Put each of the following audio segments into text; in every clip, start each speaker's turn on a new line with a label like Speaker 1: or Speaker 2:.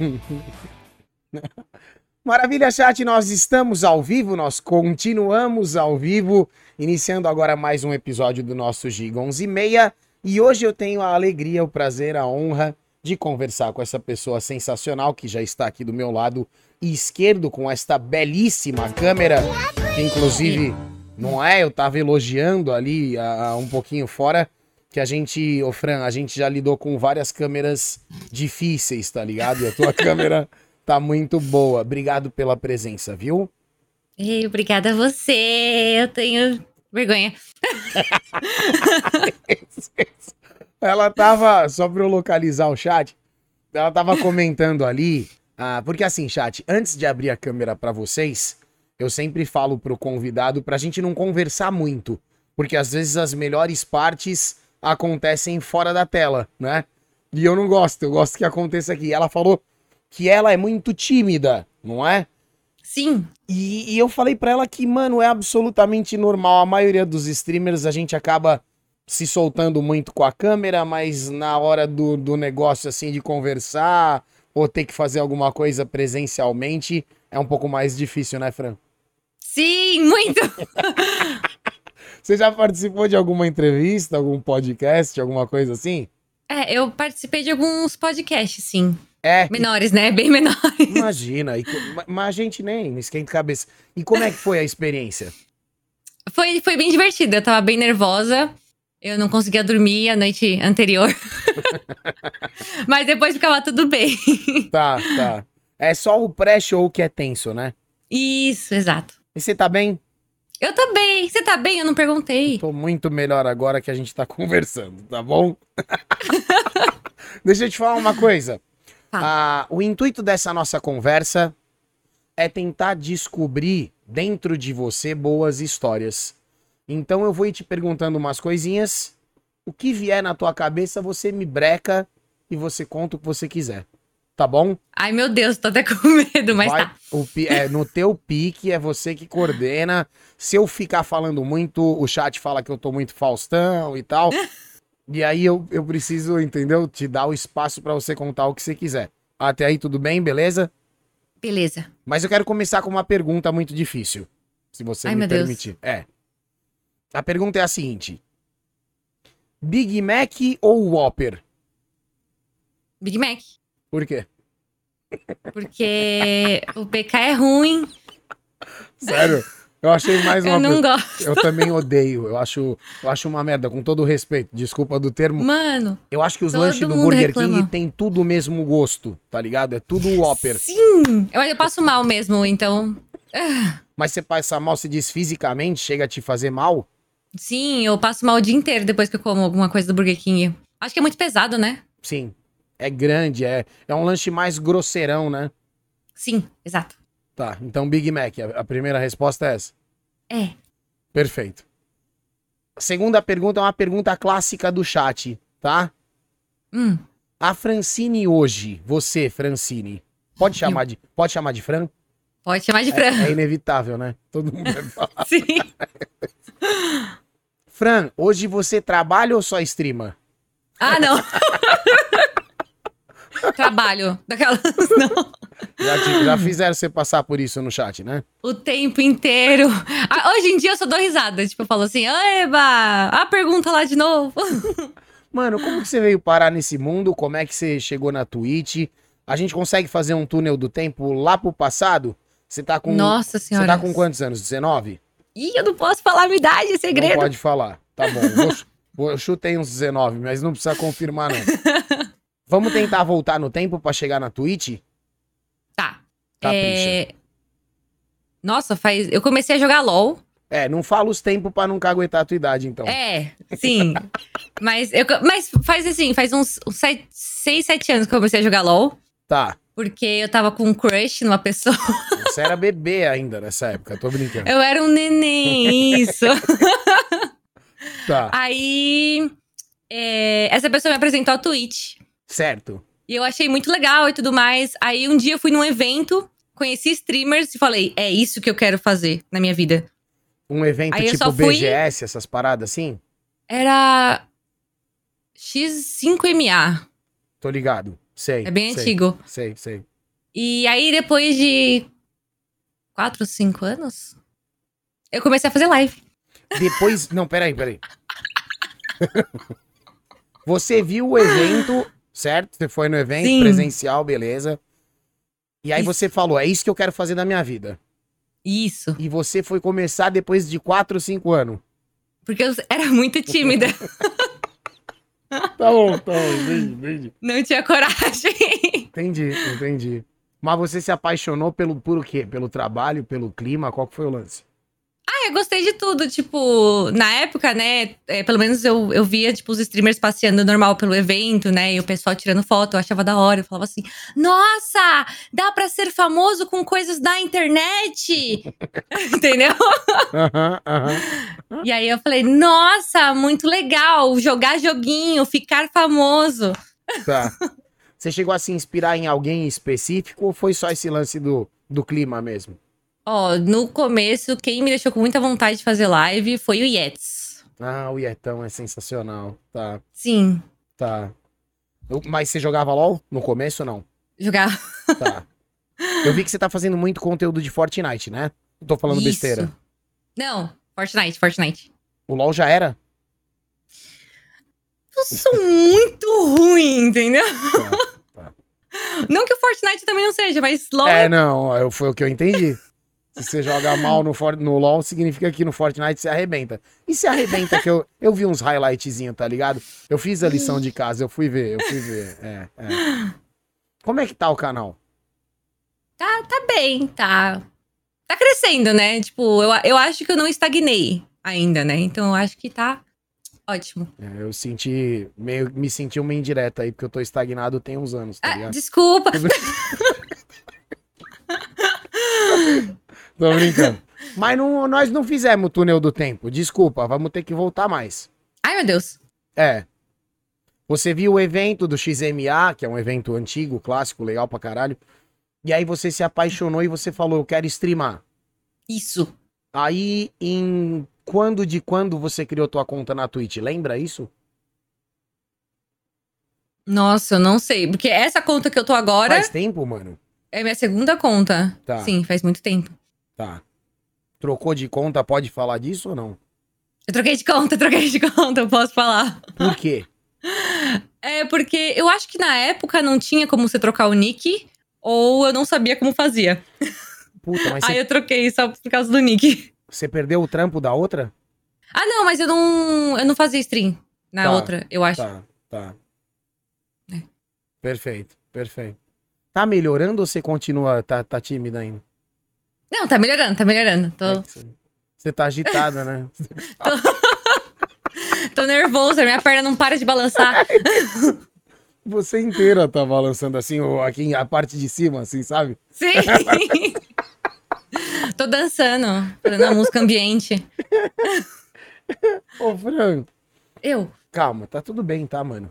Speaker 1: Maravilha, chat, nós estamos ao vivo, nós continuamos ao vivo, iniciando agora mais um episódio do nosso Giga 11 e meia. E hoje eu tenho a alegria, o prazer, a honra de conversar com essa pessoa sensacional que já está aqui do meu lado esquerdo com esta belíssima câmera, que inclusive, não é? Eu tava elogiando ali a, um pouquinho fora que a gente, ô Fran, a gente já lidou com várias câmeras difíceis, tá ligado? E a tua câmera Tá muito boa. Obrigado pela presença, viu?
Speaker 2: Ei, obrigada a você. Eu tenho vergonha.
Speaker 1: ela tava, só pra eu localizar o chat, ela tava comentando ali, ah, porque assim, chat, antes de abrir a câmera para vocês, eu sempre falo pro convidado pra gente não conversar muito, porque às vezes as melhores partes acontecem fora da tela, né? E eu não gosto, eu gosto que aconteça aqui. Ela falou que ela é muito tímida, não é?
Speaker 2: Sim.
Speaker 1: E, e eu falei para ela que, mano, é absolutamente normal. A maioria dos streamers a gente acaba se soltando muito com a câmera, mas na hora do, do negócio, assim, de conversar ou ter que fazer alguma coisa presencialmente, é um pouco mais difícil, né, Fran?
Speaker 2: Sim, muito!
Speaker 1: Você já participou de alguma entrevista, algum podcast, alguma coisa assim?
Speaker 2: É, eu participei de alguns podcasts, sim.
Speaker 1: É.
Speaker 2: Menores, né? Bem menores.
Speaker 1: Imagina. E, mas a gente nem esquenta cabeça. E como é que foi a experiência?
Speaker 2: Foi, foi bem divertido. Eu tava bem nervosa. Eu não conseguia dormir a noite anterior. mas depois ficava tudo bem.
Speaker 1: Tá, tá. É só o pré-show que é tenso, né?
Speaker 2: Isso, exato.
Speaker 1: E você tá bem?
Speaker 2: Eu tô bem. Você tá bem? Eu não perguntei.
Speaker 1: Tô muito melhor agora que a gente tá conversando, tá bom? Deixa eu te falar uma coisa. Ah, o intuito dessa nossa conversa é tentar descobrir dentro de você boas histórias. Então eu vou ir te perguntando umas coisinhas. O que vier na tua cabeça, você me breca e você conta o que você quiser. Tá bom?
Speaker 2: Ai, meu Deus, tô até com medo, mas Vai, tá.
Speaker 1: O, é, no teu pique é você que coordena. Se eu ficar falando muito, o chat fala que eu tô muito Faustão e tal. E aí eu, eu preciso, entendeu? Te dar o espaço para você contar o que você quiser. Até aí tudo bem, beleza?
Speaker 2: Beleza.
Speaker 1: Mas eu quero começar com uma pergunta muito difícil. Se você Ai, me permitir. Deus. É. A pergunta é a seguinte: Big Mac ou Whopper?
Speaker 2: Big Mac.
Speaker 1: Por quê?
Speaker 2: Porque o PK é ruim.
Speaker 1: Sério? Eu achei mais uma.
Speaker 2: Eu não gosto.
Speaker 1: Eu também odeio. Eu acho, eu acho uma merda, com todo o respeito. Desculpa do termo.
Speaker 2: Mano.
Speaker 1: Eu acho que os lanches do Burger reclama. King tem tudo o mesmo gosto, tá ligado? É tudo Whopper.
Speaker 2: Sim! Eu, eu passo mal mesmo, então.
Speaker 1: Mas você passa mal, se diz fisicamente, chega a te fazer mal?
Speaker 2: Sim, eu passo mal o dia inteiro depois que eu como alguma coisa do Burger King. Acho que é muito pesado, né?
Speaker 1: Sim. É grande, é, é um lanche mais grosseirão, né?
Speaker 2: Sim, exato.
Speaker 1: Tá, então Big Mac, a, a primeira resposta é essa?
Speaker 2: É.
Speaker 1: Perfeito. A segunda pergunta é uma pergunta clássica do chat, tá?
Speaker 2: Hum.
Speaker 1: A Francine hoje, você, Francine, pode chamar de, pode chamar de Fran?
Speaker 2: Pode chamar de Fran.
Speaker 1: É, é inevitável, né? Todo mundo vai
Speaker 2: falar. Sim.
Speaker 1: Fran, hoje você trabalha ou só streama?
Speaker 2: Ah, não. Trabalho. Daquelas. Não.
Speaker 1: Já, já fizeram você passar por isso no chat, né?
Speaker 2: O tempo inteiro. Ah, hoje em dia eu só dou risada. Tipo, eu falo assim: Eba, a pergunta lá de novo.
Speaker 1: Mano, como que você veio parar nesse mundo? Como é que você chegou na Twitch? A gente consegue fazer um túnel do tempo lá pro passado? Você tá com.
Speaker 2: Nossa senhora.
Speaker 1: Você tá com quantos anos? 19?
Speaker 2: Ih, eu não posso falar a minha idade, é segredo. Não
Speaker 1: pode falar. Tá bom. Vou, eu chutei uns 19, mas não precisa confirmar, não. Vamos tentar voltar no tempo para chegar na Twitch?
Speaker 2: Tá. É... Nossa, faz. Eu comecei a jogar LOL.
Speaker 1: É, não fala os tempos pra não caguetar a tua idade, então.
Speaker 2: É, sim. mas, eu, mas faz assim, faz uns 6, 7 anos que eu comecei a jogar LOL.
Speaker 1: Tá.
Speaker 2: Porque eu tava com um crush numa pessoa.
Speaker 1: Você era bebê ainda nessa época, tô brincando.
Speaker 2: Eu era um neném, isso.
Speaker 1: tá.
Speaker 2: Aí, é, essa pessoa me apresentou a Twitch.
Speaker 1: Certo.
Speaker 2: E eu achei muito legal e tudo mais. Aí um dia eu fui num evento, conheci streamers e falei: é isso que eu quero fazer na minha vida.
Speaker 1: Um evento Aí tipo fui... BGS, essas paradas assim?
Speaker 2: Era X5MA.
Speaker 1: Tô ligado. Sei.
Speaker 2: É bem
Speaker 1: sei,
Speaker 2: antigo.
Speaker 1: Sei, sei.
Speaker 2: E aí, depois de quatro, cinco anos, eu comecei a fazer live.
Speaker 1: Depois. Não, peraí, peraí. Você viu o evento, certo? Você foi no evento
Speaker 2: Sim.
Speaker 1: presencial, beleza. E aí
Speaker 2: Isso.
Speaker 1: você falou: é isso que eu quero fazer da minha vida.
Speaker 2: Isso.
Speaker 1: E você foi começar depois de 4, 5 anos.
Speaker 2: Porque eu era muito tímida.
Speaker 1: Tá bom, tá bom, entendi, entendi.
Speaker 2: Não tinha coragem.
Speaker 1: Entendi, entendi. Mas você se apaixonou pelo, por quê? Pelo trabalho, pelo clima? Qual que foi o lance?
Speaker 2: Ah, eu gostei de tudo. Tipo, na época, né? é, pelo menos eu, eu via, tipo, os streamers passeando normal pelo evento, né? E o pessoal tirando foto, eu achava da hora. Eu falava assim: Nossa, dá pra ser famoso com coisas da internet! Entendeu?
Speaker 1: Aham, aham.
Speaker 2: E aí eu falei: Nossa, muito legal! Jogar joguinho, ficar famoso.
Speaker 1: Tá. Você chegou a se inspirar em alguém específico ou foi só esse lance do, do clima mesmo?
Speaker 2: Ó, no começo, quem me deixou com muita vontade de fazer live foi o Yetz.
Speaker 1: Ah, o Ietão é sensacional. Tá,
Speaker 2: Sim,
Speaker 1: tá. Mas você jogava LOL no começo ou não?
Speaker 2: jogar.
Speaker 1: Tá. Eu vi que você tá fazendo muito conteúdo de Fortnite, né? Não Tô falando
Speaker 2: Isso.
Speaker 1: besteira.
Speaker 2: Não, Fortnite, Fortnite.
Speaker 1: O LOL já era?
Speaker 2: Eu sou muito ruim, entendeu?
Speaker 1: Tá.
Speaker 2: Não que o Fortnite também não seja, mas LOL
Speaker 1: É, não, eu- foi o que eu entendi. Se você joga mal no, For- no LoL, significa que no Fortnite você arrebenta. E se arrebenta, que eu, eu vi uns highlightzinhos, tá ligado? Eu fiz a lição de casa, eu fui ver, eu fui ver. É, é. Como é que tá o canal?
Speaker 2: tá, tá bem, tá. Tá crescendo, né? Tipo, eu, eu acho que eu não estagnei ainda, né? Então eu acho que tá ótimo.
Speaker 1: É, eu senti, meio, me senti uma indireta aí, porque eu tô estagnado tem uns anos, tá
Speaker 2: Ah,
Speaker 1: ligado?
Speaker 2: desculpa.
Speaker 1: Tô brincando. Mas não, nós não fizemos o túnel do tempo, desculpa, vamos ter que voltar mais.
Speaker 2: Ai, meu Deus.
Speaker 1: É. Você viu o evento do XMA, que é um evento antigo, clássico, legal pra caralho. E aí você se apaixonou e você falou, eu quero streamar.
Speaker 2: Isso.
Speaker 1: Aí, em quando de quando você criou tua conta na Twitch? Lembra isso?
Speaker 2: Nossa, eu não sei. Porque essa conta que eu tô agora
Speaker 1: Faz tempo, mano?
Speaker 2: é minha segunda conta.
Speaker 1: Tá.
Speaker 2: Sim, faz muito tempo.
Speaker 1: Tá. Trocou de conta, pode falar disso ou não?
Speaker 2: Eu troquei de conta, troquei de conta, eu posso falar.
Speaker 1: Por quê?
Speaker 2: É porque eu acho que na época não tinha como você trocar o nick, ou eu não sabia como fazia.
Speaker 1: Puta, mas
Speaker 2: Aí eu troquei só por causa do nick.
Speaker 1: você perdeu o trampo da outra?
Speaker 2: Ah, não, mas eu não, eu não fazia stream na
Speaker 1: Tá,
Speaker 2: outra, eu acho.
Speaker 1: Tá, tá.
Speaker 2: É.
Speaker 1: Perfeito, perfeito. Tá melhorando ou você continua, tá, tá tímida ainda?
Speaker 2: Não, tá melhorando, tá melhorando. Tô,
Speaker 1: É Você tá agitada, né?
Speaker 2: tô nervosa, minha perna não para de balançar.
Speaker 1: Você inteira tá balançando assim, ou aqui a parte de cima, assim, sabe?
Speaker 2: Sim! tô dançando, fazendo a música ambiente.
Speaker 1: Ô, Fran,
Speaker 2: Eu,
Speaker 1: calma, tá tudo bem, tá, mano?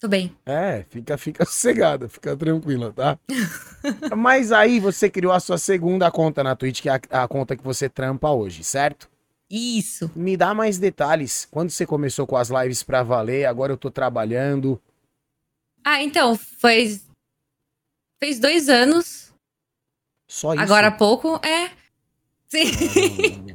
Speaker 2: Tô bem.
Speaker 1: É, fica, fica sossegada, fica tranquila, tá? Mas aí você criou a sua segunda conta na Twitch, que é a, a conta que você trampa hoje, certo?
Speaker 2: Isso.
Speaker 1: Me dá mais detalhes. Quando você começou com as lives pra valer, agora eu tô trabalhando.
Speaker 2: Ah, então, faz. Fez dois anos.
Speaker 1: Só isso.
Speaker 2: Agora há pouco, é. Sim.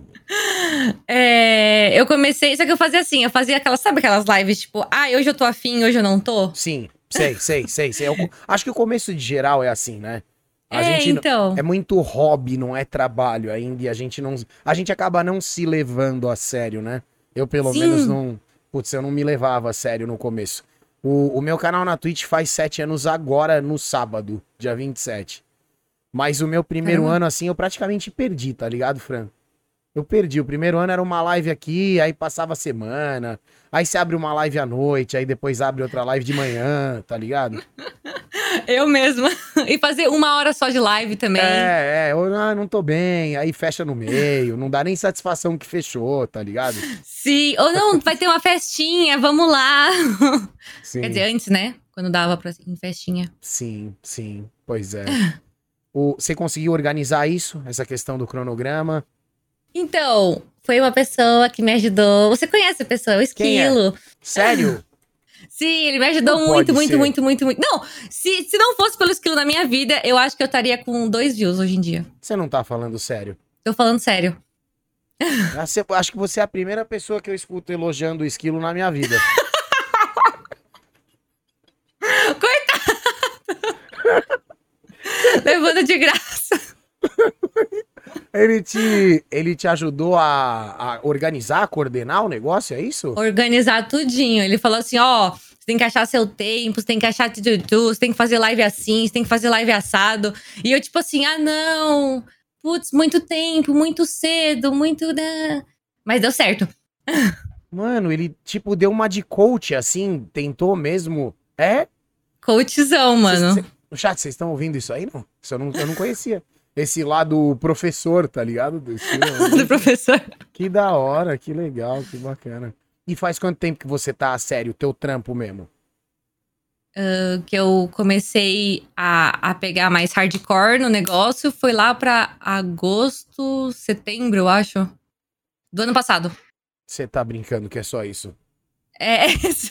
Speaker 2: É, eu comecei, só que eu fazia assim, eu fazia aquelas, sabe aquelas lives, tipo, ah, hoje eu tô afim, hoje eu não tô?
Speaker 1: Sim, sei, sei, sei, sei. Eu- acho que o começo de geral é assim, né? A
Speaker 2: é,
Speaker 1: gente não-
Speaker 2: então.
Speaker 1: é muito hobby, não é trabalho ainda, e a gente não. A gente acaba não se levando a sério, né? Eu, pelo
Speaker 2: Sim.
Speaker 1: menos, não. Putz, eu não me levava a sério no começo. O, o meu canal na Twitch faz sete anos agora, no sábado, dia 27. Mas o meu primeiro
Speaker 2: Caramba.
Speaker 1: ano, assim, eu praticamente perdi, tá ligado, Fran? Eu perdi. O primeiro ano era uma live aqui, aí passava a semana. Aí você abre uma live à noite, aí depois abre outra live de manhã, tá ligado?
Speaker 2: Eu mesma. E fazer uma hora só de live também.
Speaker 1: É, é, eu ah, não tô bem, aí fecha no meio, não dá nem satisfação que fechou, tá ligado?
Speaker 2: Sim, ou não, vai ter uma festinha, vamos lá.
Speaker 1: Sim,
Speaker 2: Quer dizer, antes, né? Quando dava pra ir em festinha.
Speaker 1: sim, sim, pois é. O, você conseguiu organizar isso, essa questão do cronograma?
Speaker 2: Então, foi uma pessoa que me ajudou. Você conhece a pessoa, o
Speaker 1: Quem é?
Speaker 2: Esquilo.
Speaker 1: Sério?
Speaker 2: Sim, ele me ajudou
Speaker 1: Não
Speaker 2: muito, muito,
Speaker 1: ser.
Speaker 2: muito, muito, muito. Não, se, se não fosse pelo esquilo na minha vida, eu acho que eu estaria com dois views hoje em dia.
Speaker 1: Você não tá falando sério.
Speaker 2: Tô falando sério.
Speaker 1: Acho que você é a primeira pessoa que eu escuto elogiando o esquilo na minha vida.
Speaker 2: Levando de graça.
Speaker 1: Ele te, ele te ajudou a, a organizar, a coordenar o negócio, é isso?
Speaker 2: Organizar tudinho. Ele falou assim: ó, você tem que achar seu tempo, você tem que achar tudo, você tem que fazer live assim, você tem que fazer live assado. E eu, tipo assim, ah, não. Putz, muito tempo, muito cedo, muito. né? Mas deu certo.
Speaker 1: Mano, ele tipo deu uma de coach assim, tentou mesmo. É?
Speaker 2: Coachzão, mano.
Speaker 1: Cê- cê- no chat, vocês estão ouvindo isso aí, não? Isso eu não, eu não conhecia. Esse lado professor, tá ligado? Do estilo.
Speaker 2: Do professor.
Speaker 1: que da hora, que legal, que bacana. E faz quanto tempo que você tá a sério, teu trampo mesmo?
Speaker 2: que eu comecei a, a pegar mais hardcore no negócio foi lá pra agosto, setembro, eu acho. Do ano passado.
Speaker 1: Você tá brincando que é só isso?
Speaker 2: É,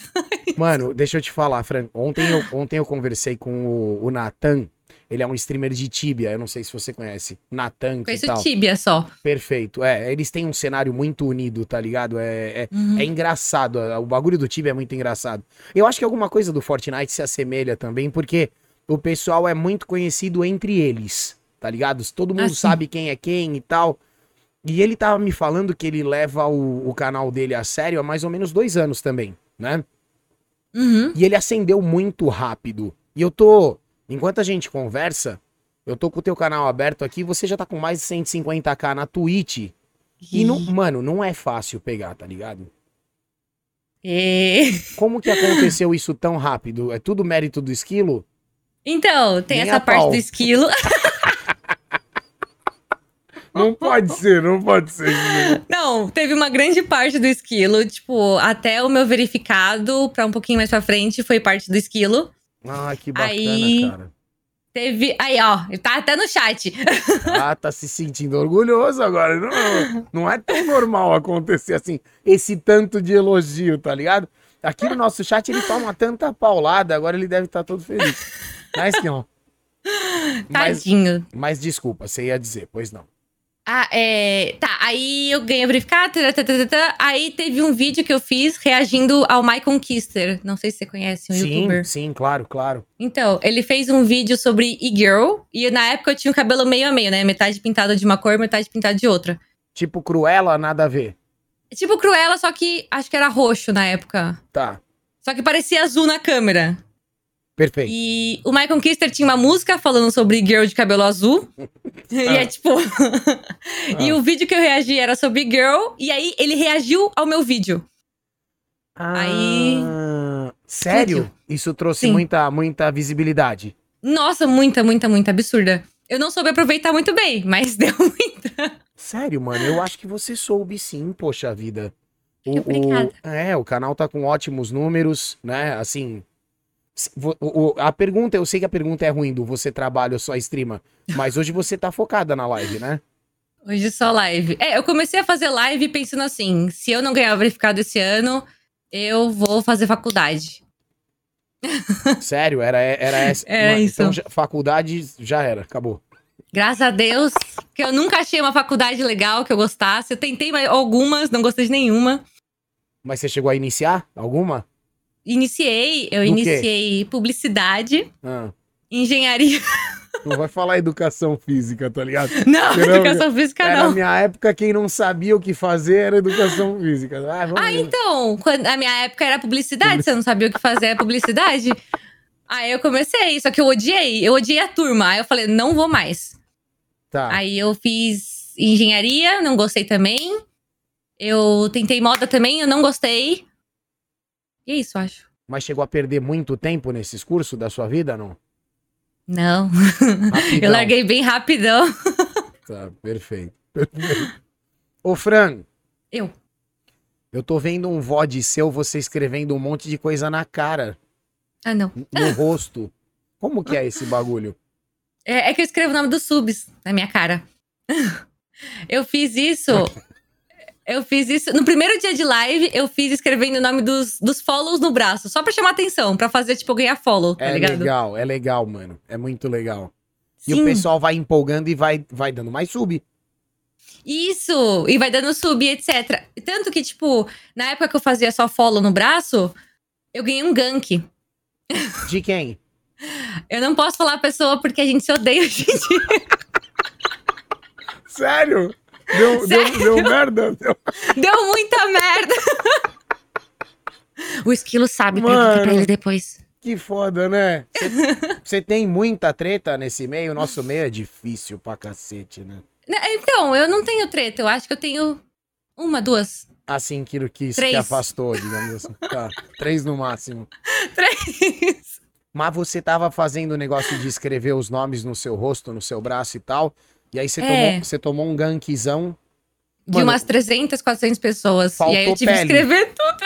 Speaker 1: Mano, deixa eu te falar, Fran. Ontem eu, ontem eu conversei com o, o Natan. Ele é um streamer de Tibia, eu não sei se você conhece. Natan,
Speaker 2: conheço
Speaker 1: tal.
Speaker 2: Tibia só.
Speaker 1: Perfeito. É, eles têm um cenário muito unido, tá ligado? É, é,
Speaker 2: Uhum.
Speaker 1: é engraçado. é, O bagulho do Tibia é muito engraçado. Eu acho que alguma coisa do Fortnite se assemelha também, porque o pessoal é muito conhecido entre eles, tá ligado? Todo mundo
Speaker 2: Ah, sim.
Speaker 1: sabe quem é quem e tal. E ele tava me falando que ele leva o, o canal dele a sério há mais ou menos dois anos também, né?
Speaker 2: Uhum.
Speaker 1: E ele acendeu muito rápido. E eu tô. Enquanto a gente conversa, eu tô com o teu canal aberto aqui. Você já tá com mais de 150k na Twitch. E, não, mano, não é fácil pegar, tá ligado?
Speaker 2: É.
Speaker 1: Como que aconteceu isso tão rápido? É tudo mérito do esquilo?
Speaker 2: Então, tem
Speaker 1: Nem
Speaker 2: essa
Speaker 1: a
Speaker 2: parte
Speaker 1: pau.
Speaker 2: do esquilo.
Speaker 1: Não pode ser, não pode ser.
Speaker 2: Não, teve uma grande parte do esquilo. Tipo, até o meu verificado, pra um pouquinho mais pra frente, foi parte do esquilo.
Speaker 1: Ah, que bacana,
Speaker 2: Aí-
Speaker 1: cara.
Speaker 2: Teve. Aí, ó, ele tá até no chat.
Speaker 1: Ah, tá se sentindo orgulhoso agora. Não, não é tão normal acontecer assim, esse tanto de elogio, tá ligado? Aqui no nosso chat ele toma tanta paulada, agora ele deve estar todo feliz. Mas não. Mas,
Speaker 2: Tadinho.
Speaker 1: mas desculpa, você ia dizer, pois não.
Speaker 2: Ah, é. Tá, aí eu ganhei o verificado. tá, tá, tá, tá. Aí teve um vídeo que eu fiz reagindo ao My Conquister. Não sei se você conhece, um
Speaker 1: sim,
Speaker 2: youtuber.
Speaker 1: sim, claro, claro.
Speaker 2: Então, ele fez um vídeo sobre e-girl. E na época eu tinha o cabelo meio a meio, né? Metade pintado de uma cor, metade pintado de outra.
Speaker 1: Tipo, Cruella, nada a ver.
Speaker 2: Tipo Cruella, só que acho que era roxo na época.
Speaker 1: Tá,
Speaker 2: Só que parecia azul na câmera.
Speaker 1: Perfeito.
Speaker 2: E o My Conquister tinha uma música falando sobre girl de cabelo azul. e é tipo. e o vídeo que eu reagi era sobre girl. E aí ele reagiu ao meu vídeo. aí-
Speaker 1: Ah, sério?
Speaker 2: Explodiu.
Speaker 1: Isso trouxe
Speaker 2: Sim.
Speaker 1: muita, muita visibilidade.
Speaker 2: Nossa, muita, muita, muita absurda. Eu não soube aproveitar muito bem, mas deu muita.
Speaker 1: Sério, mano, eu acho que você soube sim, poxa vida. O,
Speaker 2: Obrigada.
Speaker 1: o- é, o canal tá com ótimos números, né? Assim. A pergunta, eu sei que a pergunta é ruim do você trabalha ou só streama, mas hoje você tá focada na live, né?
Speaker 2: Hoje só live. É, eu comecei a fazer live pensando assim: se eu não ganhar o verificado esse ano, eu vou fazer faculdade.
Speaker 1: Sério, era, era essa.
Speaker 2: Era
Speaker 1: Mano,
Speaker 2: isso.
Speaker 1: Então, já- faculdade já era, acabou.
Speaker 2: Graças a Deus, que eu nunca achei uma faculdade legal que eu gostasse. Eu tentei mas algumas, não gostei de nenhuma.
Speaker 1: Mas você chegou a iniciar alguma?
Speaker 2: Iniciei, eu
Speaker 1: Do quê?
Speaker 2: iniciei publicidade,
Speaker 1: Ah,
Speaker 2: engenharia.
Speaker 1: não vai falar educação física, tá ligado?
Speaker 2: Não, educação física
Speaker 1: Era
Speaker 2: não.
Speaker 1: na minha época, quem não sabia o que fazer era educação física. Ah,
Speaker 2: Ah, então, quando, a minha época era publicidade, você não sabia o que fazer é publicidade. Aí eu comecei, só que eu odiei, eu odiei a turma. Aí eu falei, não vou mais.
Speaker 1: Tá.
Speaker 2: Aí eu fiz engenharia, não gostei também. Eu tentei moda também, eu não gostei. E é isso, acho.
Speaker 1: Mas chegou a perder muito tempo nesses cursos da sua vida, não?
Speaker 2: Não, eu larguei bem rapidão.
Speaker 1: Tá, perfeito. perfeito. Ô, Fran,
Speaker 2: Eu.
Speaker 1: eu tô vendo um VOD seu, você escrevendo um monte de coisa na cara,
Speaker 2: Ah, não.
Speaker 1: no rosto. Como que é esse bagulho?
Speaker 2: É, é que eu escrevo o nome dos subs na minha cara. Eu fiz isso. Eu fiz isso. No primeiro dia de live, eu fiz escrevendo o nome dos, dos follows no braço, só pra chamar atenção, pra fazer, tipo, ganhar follow, tá
Speaker 1: é
Speaker 2: ligado?
Speaker 1: legal, é legal, mano. É muito legal. E
Speaker 2: Sim.
Speaker 1: o pessoal vai empolgando e vai, vai dando mais sub.
Speaker 2: Isso! E vai dando sub, etc. Tanto que, tipo, na época que eu fazia só follow no braço, eu ganhei um gank.
Speaker 1: De quem?
Speaker 2: Eu não posso falar a pessoa porque a gente se odeia hoje em dia.
Speaker 1: Sério? Deu, deu, deu merda? Deu-
Speaker 2: Deu muita merda. o esquilo sabe
Speaker 1: Mano.
Speaker 2: pra ele depois.
Speaker 1: Que foda, né? Você- tem muita treta nesse meio? O nosso meio é difícil pra cacete, né?
Speaker 2: Né, Então, eu não tenho treta. Eu acho que eu tenho uma, duas,
Speaker 1: Assim, que, que, que
Speaker 2: Três.
Speaker 1: afastou, digamos assim. Tá, três no máximo.
Speaker 2: três.
Speaker 1: Mas você tava fazendo o negócio de escrever os nomes no seu rosto, no seu braço e tal. E aí você,
Speaker 2: É.
Speaker 1: tomou, você tomou um gankzão.
Speaker 2: De
Speaker 1: Mano,
Speaker 2: umas 300, 400 pessoas. e aí eu tive
Speaker 1: pele.
Speaker 2: que escrever tudo.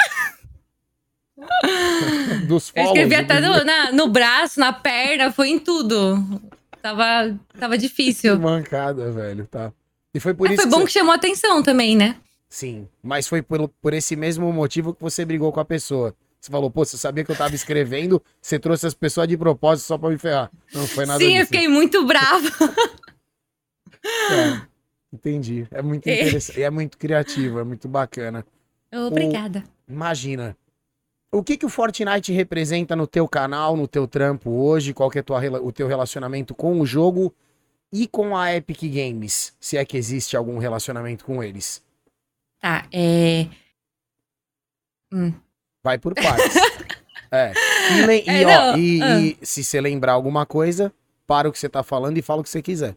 Speaker 1: dos
Speaker 2: Eu escrevi até no, na- no braço, na perna, foi em tudo. Tava, tava
Speaker 1: Que
Speaker 2: difícil.
Speaker 1: mancada, velho, tá. E foi por
Speaker 2: Mas
Speaker 1: isso
Speaker 2: foi
Speaker 1: que
Speaker 2: bom
Speaker 1: você-
Speaker 2: que chamou atenção também, né?
Speaker 1: Sim, mas foi por, por esse mesmo motivo que você brigou com a pessoa. Você falou, pô, você sabia que eu tava escrevendo, você trouxe as pessoas de propósito só pra me ferrar. Não foi nada
Speaker 2: Sim,
Speaker 1: disso.
Speaker 2: eu fiquei muito brava.
Speaker 1: É, entendi. É muito
Speaker 2: É.
Speaker 1: interessante. É muito criativo, é muito bacana.
Speaker 2: Obrigada.
Speaker 1: Imagina. O que que o Fortnite representa no teu canal, no teu trampo hoje? Qual que é tua o teu relacionamento com o jogo e com a Epic Games? Se é que existe algum relacionamento com eles.
Speaker 2: Tá, é.
Speaker 1: Vai por partes. é. E, e,
Speaker 2: É,
Speaker 1: ó, e-
Speaker 2: ah.
Speaker 1: e se você lembrar alguma coisa, para o que você tá falando e fala o que você quiser,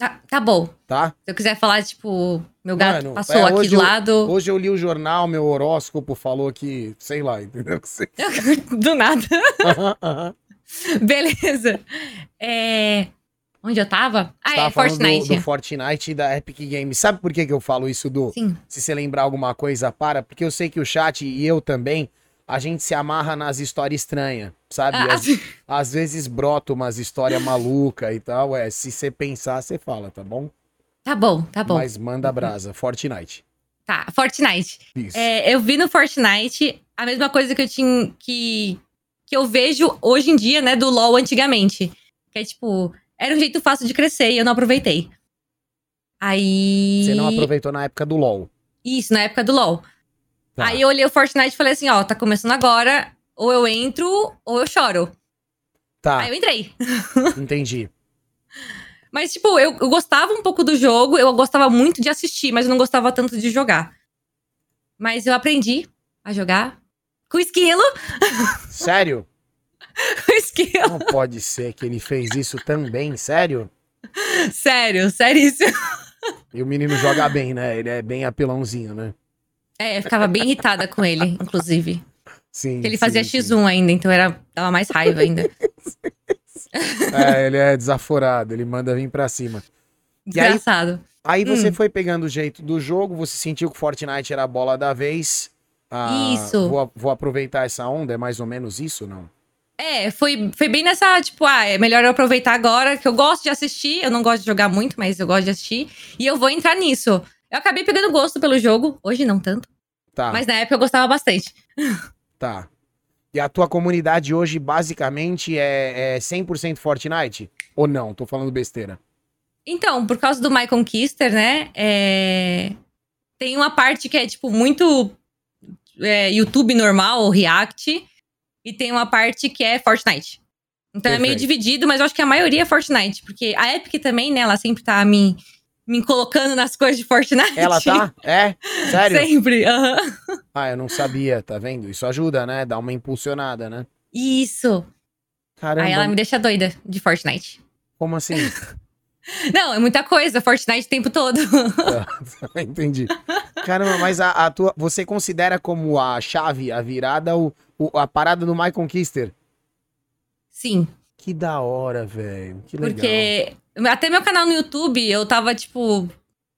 Speaker 2: Tá, tá bom.
Speaker 1: tá?
Speaker 2: Se eu quiser falar, tipo, meu gato
Speaker 1: Mano,
Speaker 2: passou
Speaker 1: é,
Speaker 2: aqui do
Speaker 1: eu-
Speaker 2: lado.
Speaker 1: Hoje eu li o jornal, meu horóscopo falou que, sei lá, entendeu?
Speaker 2: do nada. Beleza. É. Onde eu tava? Ah,
Speaker 1: Você tava
Speaker 2: é,
Speaker 1: falando do-
Speaker 2: Fortnite.
Speaker 1: Do, Fortnite e da Epic Games. Sabe por que, que eu falo isso do
Speaker 2: Sim.
Speaker 1: se você lembrar alguma coisa, para? Porque eu sei que o chat e eu também, a gente se amarra nas histórias estranhas, sabe?
Speaker 2: Ah,
Speaker 1: Às, às vezes brota umas histórias malucas e tal. É, se você pensar, você fala, tá bom?
Speaker 2: tá bom, tá bom.
Speaker 1: Mas manda brasa, Fortnite.
Speaker 2: Tá, Fortnite.
Speaker 1: Isso.
Speaker 2: É, eu vi no Fortnite a mesma coisa que eu tinha. Que, que eu vejo hoje em dia, né, do LOL antigamente. Que é tipo, era um jeito fácil de crescer e eu não aproveitei. Aí.
Speaker 1: Você não aproveitou na época do LoL.
Speaker 2: Isso, na época do LOL.
Speaker 1: Tá.
Speaker 2: Aí eu olhei o Fortnite e falei assim: ó, tá começando agora, ou eu entro, ou eu choro.
Speaker 1: Tá,
Speaker 2: Aí eu entrei.
Speaker 1: entendi.
Speaker 2: Mas, tipo, eu, eu gostava um pouco do jogo, eu gostava muito de assistir, mas eu não gostava tanto de jogar. Mas eu aprendi a jogar com o esquilo.
Speaker 1: Sério?
Speaker 2: Com o esquilo.
Speaker 1: Não pode ser que ele fez isso também, sério?
Speaker 2: Sério, seríssimo.
Speaker 1: E o menino joga bem, né? Ele é bem apelãozinho, né?
Speaker 2: É, eu ficava bem irritada com ele, inclusive.
Speaker 1: Sim.
Speaker 2: Porque ele
Speaker 1: sim,
Speaker 2: fazia
Speaker 1: sim.
Speaker 2: X1 ainda, então era, dava mais raiva ainda.
Speaker 1: É, ele é desaforado, ele manda vir pra cima. E aí-. Aí você
Speaker 2: Hum.
Speaker 1: foi pegando o jeito do jogo, você sentiu que Fortnite era a bola da vez. Ah,
Speaker 2: Isso.
Speaker 1: Vou, vou aproveitar essa onda, é mais ou menos isso, não?
Speaker 2: É, foi, foi bem nessa, tipo, ah, é melhor eu aproveitar agora, que eu gosto de assistir. Eu não gosto de jogar muito, mas eu gosto de assistir. E eu vou entrar nisso. Eu acabei pegando gosto pelo jogo. Hoje não tanto.
Speaker 1: Tá,
Speaker 2: Mas na época eu gostava bastante.
Speaker 1: tá. E a tua comunidade hoje, basicamente, é, é 100% Fortnite? Ou não? Tô falando besteira.
Speaker 2: Então, por causa do My Conquister, né? é, Tem uma parte que é, tipo, muito é, YouTube normal, React. E tem uma parte que é Fortnite. Então é meio
Speaker 1: Perfeito.
Speaker 2: dividido, mas eu acho que a maioria é Fortnite. Porque a Epic também, né? Ela sempre tá me, me colocando nas coisas de Fortnite.
Speaker 1: Ela tá? É? Sério?
Speaker 2: Sempre. aham.
Speaker 1: Ah, eu não sabia, tá vendo? Isso ajuda, né? Dá uma impulsionada, né?
Speaker 2: Isso.
Speaker 1: Caramba,
Speaker 2: Aí ela me deixa doida de Fortnite.
Speaker 1: como assim?
Speaker 2: Não, é muita coisa. Fortnite o tempo todo.
Speaker 1: Entendi. Caramba, mas a, a tua, você considera como a chave, a virada, o, o- a parada do My Conquister?
Speaker 2: Sim.
Speaker 1: Que da hora, velho. Que legal.
Speaker 2: Porque até meu canal no YouTube, eu tava, tipo,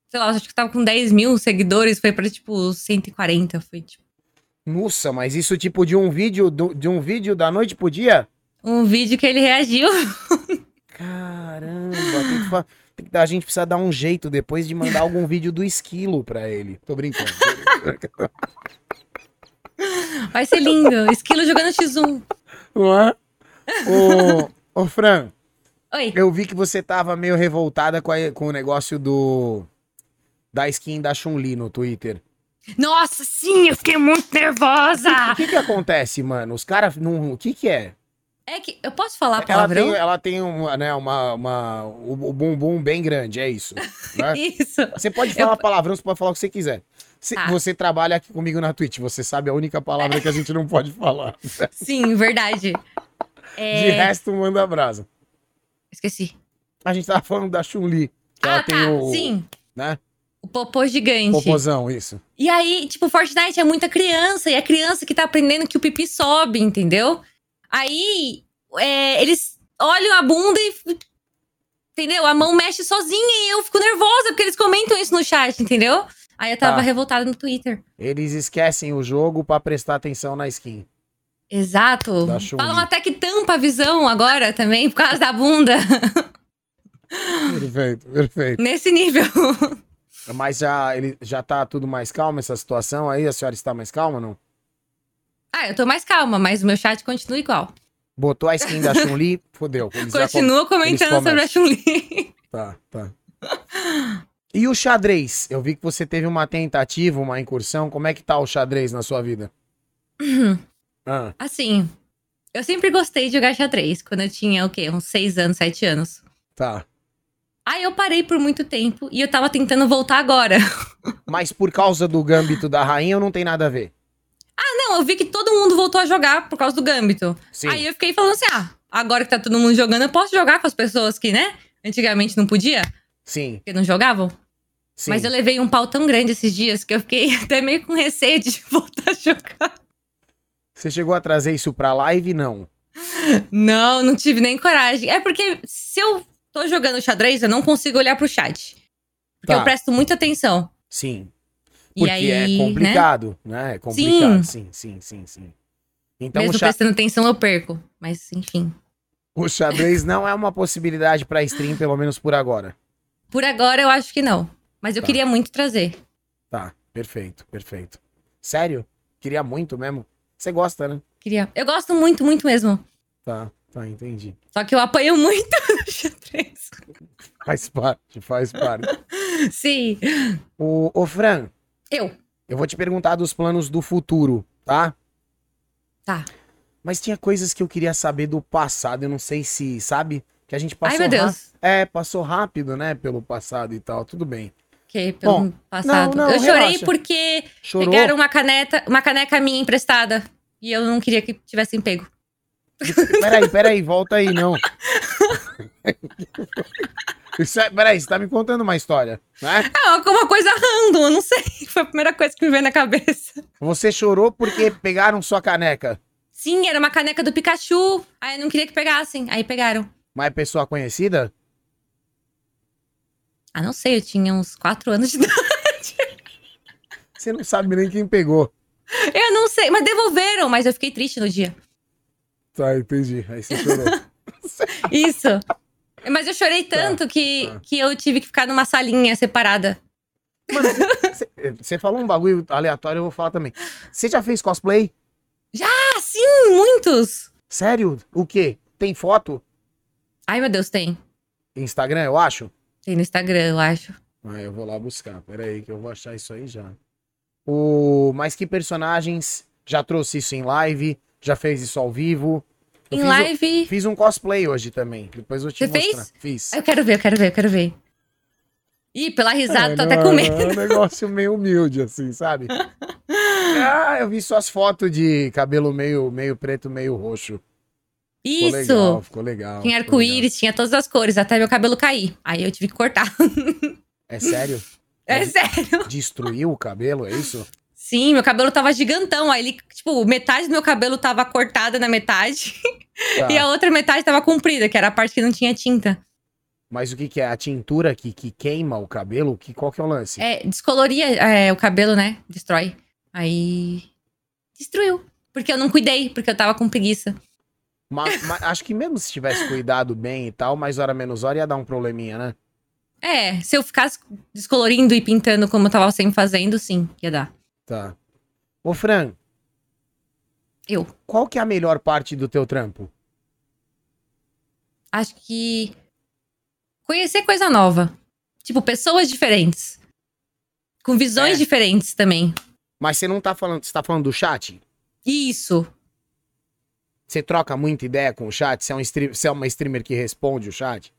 Speaker 2: sei lá, acho que tava com 10 mil seguidores, foi pra, tipo, 140. Foi, tipo,
Speaker 1: Nossa, mas isso tipo de um vídeo, do- de um vídeo da noite pro dia?
Speaker 2: um vídeo que ele reagiu.
Speaker 1: Caramba, tem que fa- tem que- a gente precisa dar um jeito depois de mandar algum vídeo do esquilo pra ele. Tô brincando.
Speaker 2: Vai ser lindo. Esquilo jogando X1.
Speaker 1: Não é? Ô, ô, Fran,
Speaker 2: Oi.
Speaker 1: eu vi que você tava meio revoltada com, a- com o negócio do. Da skin da Chun-Li no Twitter.
Speaker 2: Nossa, sim, eu fiquei muito nervosa.
Speaker 1: O que que acontece, mano? Os caras não. O que que é?
Speaker 2: É que eu posso falar
Speaker 1: Ela
Speaker 2: palavrão?
Speaker 1: tem, ela tem uma, né, uma, uma, o, o bumbum bem grande, é isso. né?
Speaker 2: Isso.
Speaker 1: Você pode falar palavrão, você pode falar o que você quiser. Se-
Speaker 2: Tá.
Speaker 1: Você trabalha aqui comigo na Twitch, você sabe a única palavra que a gente não pode falar.
Speaker 2: Sim, verdade.
Speaker 1: De
Speaker 2: É...
Speaker 1: resto, manda brasa.
Speaker 2: Esqueci.
Speaker 1: A gente tava falando da Chun-Li. Que ela
Speaker 2: Ah,
Speaker 1: tem
Speaker 2: tá.
Speaker 1: o.
Speaker 2: Sim.
Speaker 1: Né?
Speaker 2: O popô gigante.
Speaker 1: Popozão, isso.
Speaker 2: E aí, tipo, Fortnite é muita criança, e a criança que tá aprendendo que o pipi sobe, entendeu? Aí, é, eles olham a bunda e. Entendeu? A mão mexe sozinha e eu fico nervosa, porque eles comentam isso no chat, entendeu? Aí eu tava
Speaker 1: Tá.
Speaker 2: revoltada no Twitter.
Speaker 1: Eles esquecem o jogo pra prestar atenção na skin.
Speaker 2: Exato. Falam até que tampa a visão agora também, por causa da bunda.
Speaker 1: Perfeito, perfeito.
Speaker 2: Nesse nível.
Speaker 1: Mas já, ele, já tá tudo mais calmo essa situação aí? A senhora está mais calma, não?
Speaker 2: ah, eu tô mais calma, mas o meu chat continua igual.
Speaker 1: Botou a skin da Chun-Li, fodeu.
Speaker 2: Continua comentando
Speaker 1: eles
Speaker 2: sobre a Chun-Li.
Speaker 1: Tá, tá. E o xadrez? Eu vi que você teve uma tentativa, uma incursão. Como é que tá o xadrez na sua vida? Ah,
Speaker 2: Assim, eu sempre gostei de jogar xadrez, quando eu tinha, o quê? Uns seis anos, sete anos.
Speaker 1: tá.
Speaker 2: Aí eu parei por muito tempo e eu tava tentando voltar agora.
Speaker 1: Mas por causa do gâmbito da rainha ou não tem nada a ver?
Speaker 2: Não, eu vi que todo mundo voltou a jogar por causa do Gambito.
Speaker 1: Sim.
Speaker 2: Aí eu fiquei falando assim: ah, agora que tá todo mundo jogando, eu posso jogar com as pessoas que, né? Antigamente não podia,
Speaker 1: Sim,
Speaker 2: porque não jogavam.
Speaker 1: sim.
Speaker 2: Mas eu levei um pau tão grande esses dias que eu fiquei até meio com receio de voltar a jogar.
Speaker 1: Você chegou a trazer isso pra live? Não.
Speaker 2: Não, não tive nem coragem. É porque se eu tô jogando xadrez, eu não consigo olhar pro chat. Porque
Speaker 1: Tá.
Speaker 2: eu presto muita atenção.
Speaker 1: Sim.
Speaker 2: E
Speaker 1: Porque
Speaker 2: aí,
Speaker 1: é
Speaker 2: né?
Speaker 1: complicado, né? É complicado. Sim, sim, sim, sim. Então
Speaker 2: Mesmo
Speaker 1: xa-
Speaker 2: prestando atenção, eu perco. Mas, enfim.
Speaker 1: o xadrez não é uma possibilidade pra stream, pelo menos por agora.
Speaker 2: Por agora, eu acho que não. Mas eu
Speaker 1: Tá.
Speaker 2: queria muito trazer.
Speaker 1: Tá, perfeito, perfeito. Sério? Queria muito mesmo? Você gosta, né?
Speaker 2: Queria. Eu gosto muito, muito mesmo.
Speaker 1: Tá, tá, entendi.
Speaker 2: Só que eu apanho muito no xadrez.
Speaker 1: Faz parte, faz parte.
Speaker 2: Sim.
Speaker 1: O, ô, Fran,
Speaker 2: Eu.
Speaker 1: eu vou te perguntar dos planos do futuro, tá?
Speaker 2: Tá.
Speaker 1: Mas tinha coisas que eu queria saber do passado, eu não sei se, sabe? Que a gente passou
Speaker 2: Ai, meu Deus.
Speaker 1: É, passou rápido, né, pelo passado e tal, tudo bem.
Speaker 2: Que pelo
Speaker 1: Bom,
Speaker 2: passado.
Speaker 1: não, não,
Speaker 2: eu chorei
Speaker 1: relaxa.
Speaker 2: porque
Speaker 1: Chorou?
Speaker 2: pegaram uma caneta, uma caneca minha emprestada. E eu não queria que tivessem pego.
Speaker 1: Peraí, peraí, volta aí, não. É, peraí, você tá me contando uma história, né?
Speaker 2: É uma- uma coisa random, eu não sei. Foi a primeira coisa que me veio na cabeça.
Speaker 1: Você chorou porque pegaram sua caneca.
Speaker 2: Sim, era uma caneca do Pikachu. Aí eu não queria que pegassem. Aí pegaram.
Speaker 1: Mas é pessoa conhecida?
Speaker 2: Ah, não sei, eu tinha uns quatro anos de idade.
Speaker 1: Você não sabe nem quem pegou.
Speaker 2: Eu não sei, mas devolveram, mas eu fiquei triste no dia.
Speaker 1: Tá, entendi. Aí você chorou.
Speaker 2: Isso. Mas eu chorei tanto que,
Speaker 1: tá.
Speaker 2: que eu tive que ficar numa salinha separada.
Speaker 1: Mano, você- falou um bagulho aleatório, eu vou falar também. Você já fez cosplay?
Speaker 2: Ah, sim, muitos!
Speaker 1: Sério? O quê? Tem foto?
Speaker 2: Ai, meu Deus, tem.
Speaker 1: Instagram, eu acho?
Speaker 2: Tem no Instagram, eu acho.
Speaker 1: Ah, eu vou lá buscar. Pera aí que eu vou achar isso aí já. O... Mas que personagens já trouxe isso em live? Já fez isso ao vivo? Eu
Speaker 2: Em
Speaker 1: fiz,
Speaker 2: live.
Speaker 1: fiz um cosplay hoje também. Depois eu te
Speaker 2: Você
Speaker 1: mostrar.
Speaker 2: fez?
Speaker 1: Fiz.
Speaker 2: Eu quero ver, eu quero ver, eu quero ver. Ih, pela risada,
Speaker 1: É,
Speaker 2: tô
Speaker 1: não,
Speaker 2: até com
Speaker 1: É
Speaker 2: medo.
Speaker 1: um negócio meio humilde, assim, sabe? ah, eu vi suas fotos de cabelo meio, meio preto, meio roxo. Ficou
Speaker 2: Isso!
Speaker 1: legal, ficou legal.
Speaker 2: Tinha
Speaker 1: ficou legal.
Speaker 2: arco-íris, tinha todas as cores, até meu cabelo cair. Aí eu tive que cortar.
Speaker 1: É sério?
Speaker 2: É sério.
Speaker 1: Destruiu o cabelo, é isso?
Speaker 2: Sim, meu cabelo tava gigantão. Aí ele, tipo, metade do meu cabelo tava cortada na metade.
Speaker 1: Tá.
Speaker 2: E a outra metade tava comprida, que era a parte que não tinha tinta.
Speaker 1: Mas o que, que é? A tintura que, que queima o cabelo? Que, qual que é o lance?
Speaker 2: É, descoloria é, o cabelo, né? Destrói. Aí. Destruiu. Porque eu não cuidei, porque eu tava com preguiça.
Speaker 1: Mas, mas acho que mesmo se tivesse cuidado bem e tal, mais hora menos hora ia dar um probleminha, né?
Speaker 2: É, se eu ficasse descolorindo e pintando como eu tava sempre fazendo, sim, ia dar.
Speaker 1: Tá. Ô, Fran,
Speaker 2: Eu.
Speaker 1: qual que é a melhor parte do teu trampo?
Speaker 2: Acho que conhecer coisa nova. Tipo, pessoas diferentes. Com visões
Speaker 1: É.
Speaker 2: diferentes também.
Speaker 1: Mas você não tá falando, você tá falando do chat?
Speaker 2: Isso.
Speaker 1: Você troca muita ideia com o chat? Você é, um stream, você é uma streamer que responde o chat?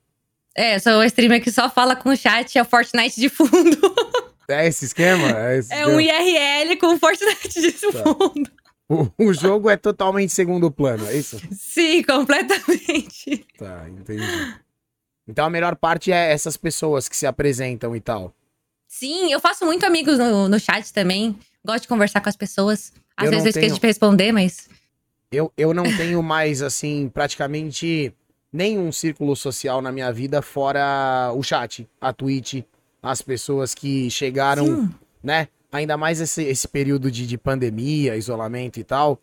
Speaker 2: É, sou uma streamer que só fala com o chat, é o Fortnite de fundo.
Speaker 1: É esse esquema? É, esse
Speaker 2: É um? IRL com o Fortnite de
Speaker 1: Tá.
Speaker 2: fundo.
Speaker 1: o, o jogo é totalmente segundo plano, é isso?
Speaker 2: Sim, completamente.
Speaker 1: Tá, entendi. Então a melhor parte é essas pessoas que se apresentam e tal.
Speaker 2: Sim, eu faço muito amigos no, no chat também. Gosto de conversar com as pessoas. Às
Speaker 1: Eu
Speaker 2: vezes eu esqueço
Speaker 1: tenho-
Speaker 2: de responder, mas.
Speaker 1: Eu, eu não tenho mais, assim, praticamente nenhum círculo social na minha vida fora o chat, a Twitch, as pessoas que chegaram,
Speaker 2: Sim.
Speaker 1: né? Ainda mais esse, esse período de, de pandemia, isolamento e tal.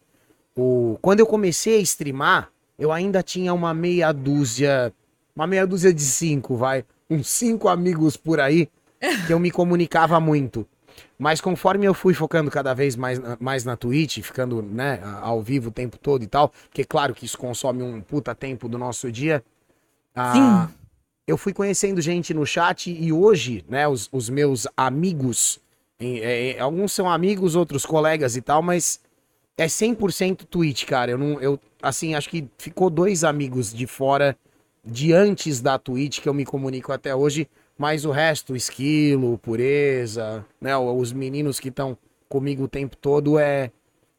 Speaker 1: O, quando eu comecei a streamar, eu ainda tinha uma meia dúzia, uma meia dúzia de cinco, vai, uns cinco amigos por aí, que eu me comunicava muito. Mas conforme eu fui focando cada vez mais, na- mais na Twitch, ficando, né, ao vivo o tempo todo e tal, porque claro que isso consome um puta tempo do nosso dia. ah, eu fui conhecendo gente no chat e hoje, né, os, os meus amigos, em- é, é, alguns são amigos, outros colegas e tal, mas é 100% Twitch, cara. Eu não, eu, assim, acho que ficou dois amigos de fora de antes da Twitch que eu me comunico até hoje, mas o resto, Esquilo, Pureza, né, os meninos que estão comigo o tempo todo é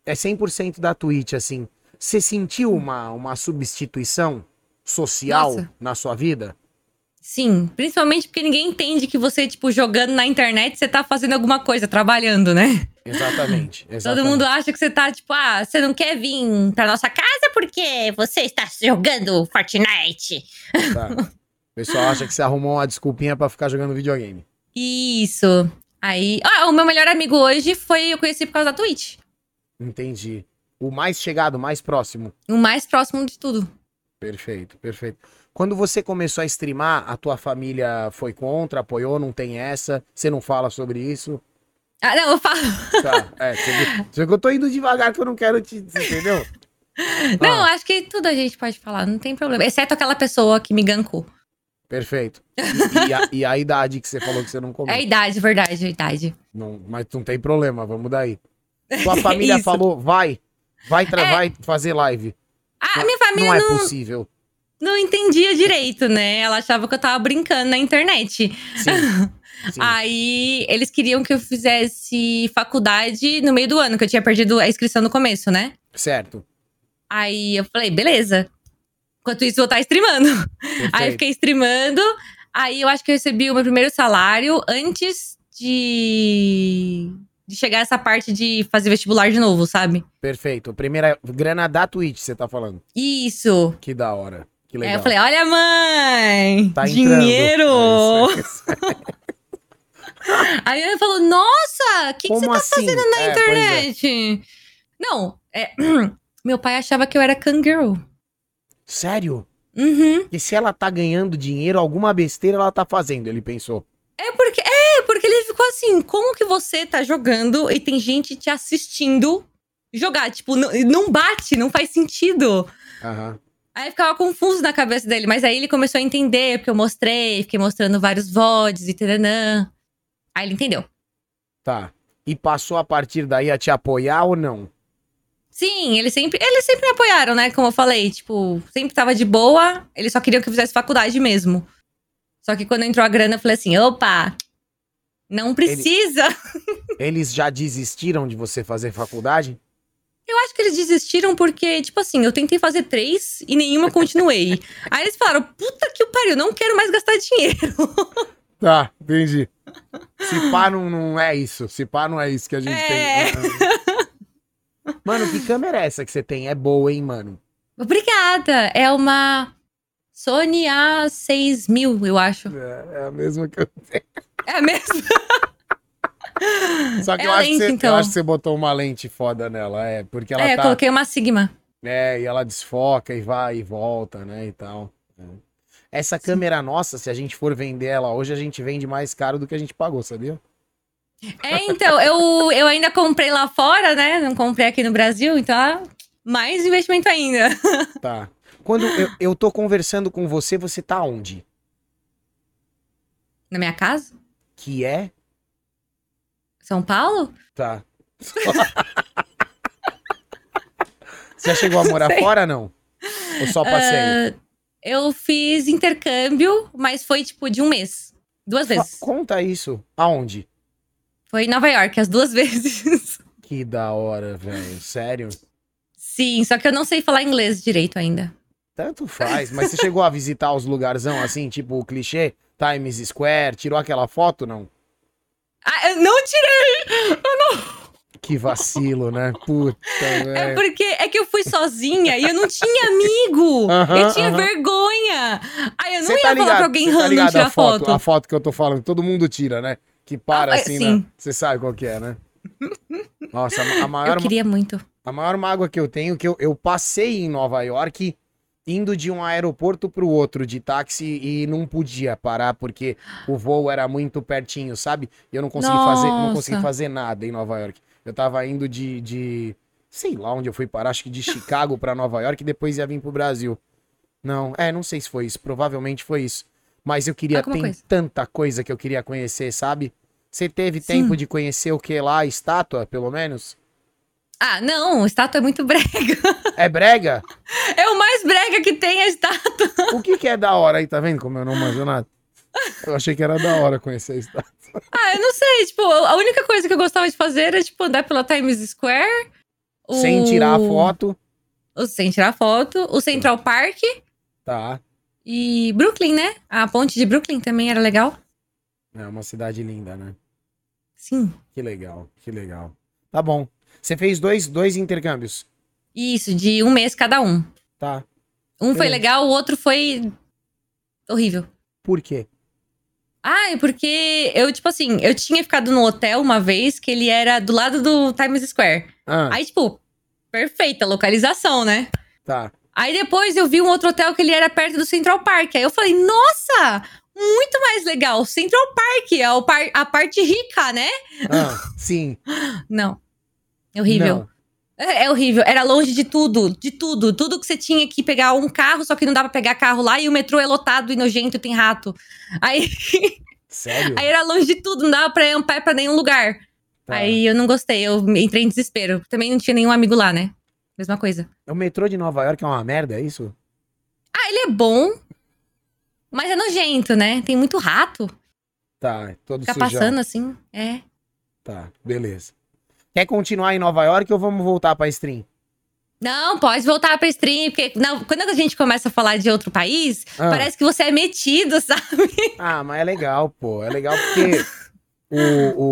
Speaker 1: é 100% da Twitch, assim. Você sentiu uma, uma substituição social
Speaker 2: Nossa.
Speaker 1: na sua vida?
Speaker 2: Sim, principalmente porque ninguém entende que você, tipo, jogando na internet, você tá fazendo alguma coisa, trabalhando, né?
Speaker 1: Exatamente.
Speaker 2: Todo
Speaker 1: exatamente.
Speaker 2: mundo acha que você tá, tipo, ah, você não quer vir pra nossa casa porque você está jogando Fortnite.
Speaker 1: Tá. O pessoal acha que você arrumou uma desculpinha pra ficar jogando videogame.
Speaker 2: Isso. Aí. Ah, o meu melhor amigo hoje foi eu conheci por causa da Twitch.
Speaker 1: Entendi. O mais chegado, o mais próximo.
Speaker 2: O mais próximo de tudo.
Speaker 1: Perfeito, perfeito. Quando você começou a streamar, a tua família foi contra, apoiou, não tem essa? Você não fala sobre isso?
Speaker 2: Ah, não, eu falo.
Speaker 1: Tá, é, você que eu tô indo devagar que eu não quero te, entendeu?
Speaker 2: Não,
Speaker 1: Ah,
Speaker 2: acho que tudo a gente pode falar, não tem problema. Exceto aquela pessoa que me gankou.
Speaker 1: Perfeito. E, e a, e a idade que você falou que você não
Speaker 2: É a
Speaker 1: comeu?
Speaker 2: idade, verdade, a idade.
Speaker 1: Não, mas não tem problema, vamos daí. Tua família falou, vai, vai,
Speaker 2: É.
Speaker 1: vai fazer live.
Speaker 2: Ah, a minha família
Speaker 1: Não é
Speaker 2: não,
Speaker 1: possível.
Speaker 2: não entendia direito, né? Ela achava que eu tava brincando na internet.
Speaker 1: Sim. sim.
Speaker 2: Aí eles queriam que eu fizesse faculdade no meio do ano, que eu tinha perdido a inscrição no começo, né?
Speaker 1: Certo.
Speaker 2: Aí eu falei, beleza. Enquanto isso, eu vou estar streamando. Aí eu
Speaker 1: Perfeito.
Speaker 2: fiquei streamando. Aí eu acho que eu recebi o meu primeiro salário antes de, de chegar essa parte de fazer vestibular de novo, sabe?
Speaker 1: Perfeito. Primeira grana da Twitch, você tá falando.
Speaker 2: Isso.
Speaker 1: Que da hora. Que
Speaker 2: Aí
Speaker 1: legal.
Speaker 2: eu falei, olha, mãe!
Speaker 1: Tá
Speaker 2: dinheiro!
Speaker 1: É isso, é isso.
Speaker 2: Aí ele falou, nossa, o que, que você tá
Speaker 1: assim?
Speaker 2: fazendo na
Speaker 1: É, é.
Speaker 2: internet? Não, meu pai achava que eu era Kangirl.
Speaker 1: Sério?
Speaker 2: Uhum.
Speaker 1: E se ela tá ganhando dinheiro, alguma besteira ela tá fazendo, ele pensou.
Speaker 2: É porque, é porque ele ficou assim, como que você tá jogando e tem gente te assistindo jogar? Tipo, não, não bate, não faz sentido.
Speaker 1: Aham.
Speaker 2: Aí ficava confuso na cabeça dele, mas aí ele começou a entender, porque eu mostrei, fiquei mostrando vários VODs e taranã. Aí ele entendeu.
Speaker 1: Tá. E passou a partir daí a te apoiar ou não?
Speaker 2: Sim, eles sempre, eles sempre me apoiaram, né? Como eu falei, tipo, sempre tava de boa, eles só queriam que eu fizesse faculdade mesmo. Só que quando entrou a grana, eu falei assim: opa, não precisa.
Speaker 1: Eles já desistiram de você fazer faculdade?
Speaker 2: Eu acho que eles desistiram porque, tipo assim, eu tentei fazer três e nenhuma continuei. Aí eles falaram: puta que o pariu, não quero mais gastar dinheiro.
Speaker 1: Tá, entendi. Se pá não, não é isso. Se pá não é isso que a gente
Speaker 2: É.
Speaker 1: tem. Mano, que câmera é essa que você tem? É boa, hein, mano?
Speaker 2: Obrigada. É uma Sony A6000, eu acho.
Speaker 1: É, é a mesma que eu tenho.
Speaker 2: É a mesma?
Speaker 1: Só que
Speaker 2: É
Speaker 1: eu, acho que
Speaker 2: lente,
Speaker 1: você, eu
Speaker 2: então.
Speaker 1: acho que você botou uma lente foda nela, é. Porque ela
Speaker 2: é, eu
Speaker 1: tá.
Speaker 2: coloquei uma Sigma.
Speaker 1: É, e ela desfoca e vai e volta, né, e tal. É. Essa câmera nossa, se a gente for vender ela hoje, a gente vende mais caro do que a gente pagou, sabia?
Speaker 2: É, então, eu, eu ainda comprei lá fora, né? Não comprei aqui no Brasil, então ah, mais investimento ainda.
Speaker 1: Tá. Quando eu, eu tô conversando com você, você tá onde?
Speaker 2: Na minha casa?
Speaker 1: Que é?
Speaker 2: São Paulo?
Speaker 1: Tá. você já chegou a morar
Speaker 2: Sei.
Speaker 1: fora, não? Ou só passeio?
Speaker 2: Ah, eu fiz intercâmbio, mas foi tipo de um mês. Duas vezes.
Speaker 1: Conta isso. Aonde?
Speaker 2: Foi em Nova York, as duas vezes.
Speaker 1: Que da hora, velho. Sério?
Speaker 2: Sim, só que eu não sei falar inglês direito ainda.
Speaker 1: Tanto faz. Mas você chegou a visitar os lugarzão assim, tipo o clichê? Times Square? Tirou aquela foto, não?
Speaker 2: Ah, eu não tirei!
Speaker 1: Que vacilo, né? Puta,
Speaker 2: É
Speaker 1: velho.
Speaker 2: porque é que eu fui sozinha e eu não tinha amigo.
Speaker 1: Aham,
Speaker 2: eu tinha
Speaker 1: aham.
Speaker 2: vergonha. Aí eu não
Speaker 1: Você
Speaker 2: ia
Speaker 1: tá
Speaker 2: falar
Speaker 1: ligado,
Speaker 2: pra alguém
Speaker 1: tá
Speaker 2: random tirar
Speaker 1: a foto,
Speaker 2: foto.
Speaker 1: A foto que eu tô falando, todo mundo tira, né? Que para
Speaker 2: Ah,
Speaker 1: assim,
Speaker 2: sim.
Speaker 1: né? Você sabe qual que é, né? Nossa, a, maior,
Speaker 2: Eu queria muito.
Speaker 1: a maior mágoa que eu tenho é que eu, eu passei em Nova York indo de um aeroporto pro outro de táxi e não podia parar porque o voo era muito pertinho, sabe? E eu não consegui fazer, não consegui fazer nada em Nova York. Eu tava indo de, de sei lá onde eu fui parar, acho que de Chicago pra Nova York e depois ia vir pro Brasil. Não, é, não sei se foi isso, provavelmente foi isso. Mas eu queria,
Speaker 2: Alguma
Speaker 1: tem
Speaker 2: coisa.
Speaker 1: tanta coisa que eu queria conhecer, sabe? Você teve
Speaker 2: Sim.
Speaker 1: tempo de conhecer o que lá, a estátua, pelo menos?
Speaker 2: Ah, não, estátua é muito brega.
Speaker 1: É brega?
Speaker 2: É o mais brega que tem a estátua.
Speaker 1: O que que é da hora aí, tá vendo como eu não manjo nada? Eu achei que era da hora conhecer a estátua.
Speaker 2: Ah, eu não sei, tipo, a única coisa que eu gostava de fazer era, tipo, andar pela Times Square. o-
Speaker 1: Sem tirar a foto,
Speaker 2: o- sem tirar foto. O Central Park
Speaker 1: tá?
Speaker 2: E Brooklyn, né? A ponte de Brooklyn também era legal.
Speaker 1: É uma cidade linda, né?
Speaker 2: Sim.
Speaker 1: Que legal, que legal. Tá bom. Você fez dois, dois intercâmbios,
Speaker 2: Isso, de um mês cada um.
Speaker 1: tá?
Speaker 2: Um foi legal, o outro foi horrível.
Speaker 1: Por quê?
Speaker 2: Ah, é porque eu, tipo assim, eu tinha ficado no hotel uma vez que ele era do lado do Times Square.
Speaker 1: Ah,
Speaker 2: Aí, tipo, perfeita localização, né?
Speaker 1: tá.
Speaker 2: Aí depois eu vi um outro hotel que ele era perto do Central Park. Aí eu falei, nossa, muito mais legal. Central Park é o par- a parte rica, né?
Speaker 1: Ah, sim.
Speaker 2: Não. É horrível.
Speaker 1: Não.
Speaker 2: É, é horrível. Era longe de tudo, de tudo. Tudo que você tinha que pegar um carro, só que não dá pra pegar carro lá e o metrô é lotado e nojento e tem rato. Aí,
Speaker 1: Sério?
Speaker 2: aí era longe de tudo, não dava pra ir a pé pra nenhum lugar.
Speaker 1: Tá.
Speaker 2: Aí eu não gostei, eu entrei em desespero. Também não tinha nenhum amigo lá, né? Mesma coisa.
Speaker 1: O metrô de Nova York é uma merda, é isso?
Speaker 2: Ah, ele é bom, mas é nojento, né? Tem muito rato.
Speaker 1: Tá, todo
Speaker 2: Fica
Speaker 1: sujão.
Speaker 2: passando assim. É.
Speaker 1: Tá, beleza. Quer continuar em Nova York ou vamos voltar pra stream?
Speaker 2: Não, pode voltar pra stream, porque não, quando a gente começa a falar de outro país,
Speaker 1: Ah.
Speaker 2: parece que você é metido, sabe?
Speaker 1: Ah, mas é legal, pô. É legal porque o,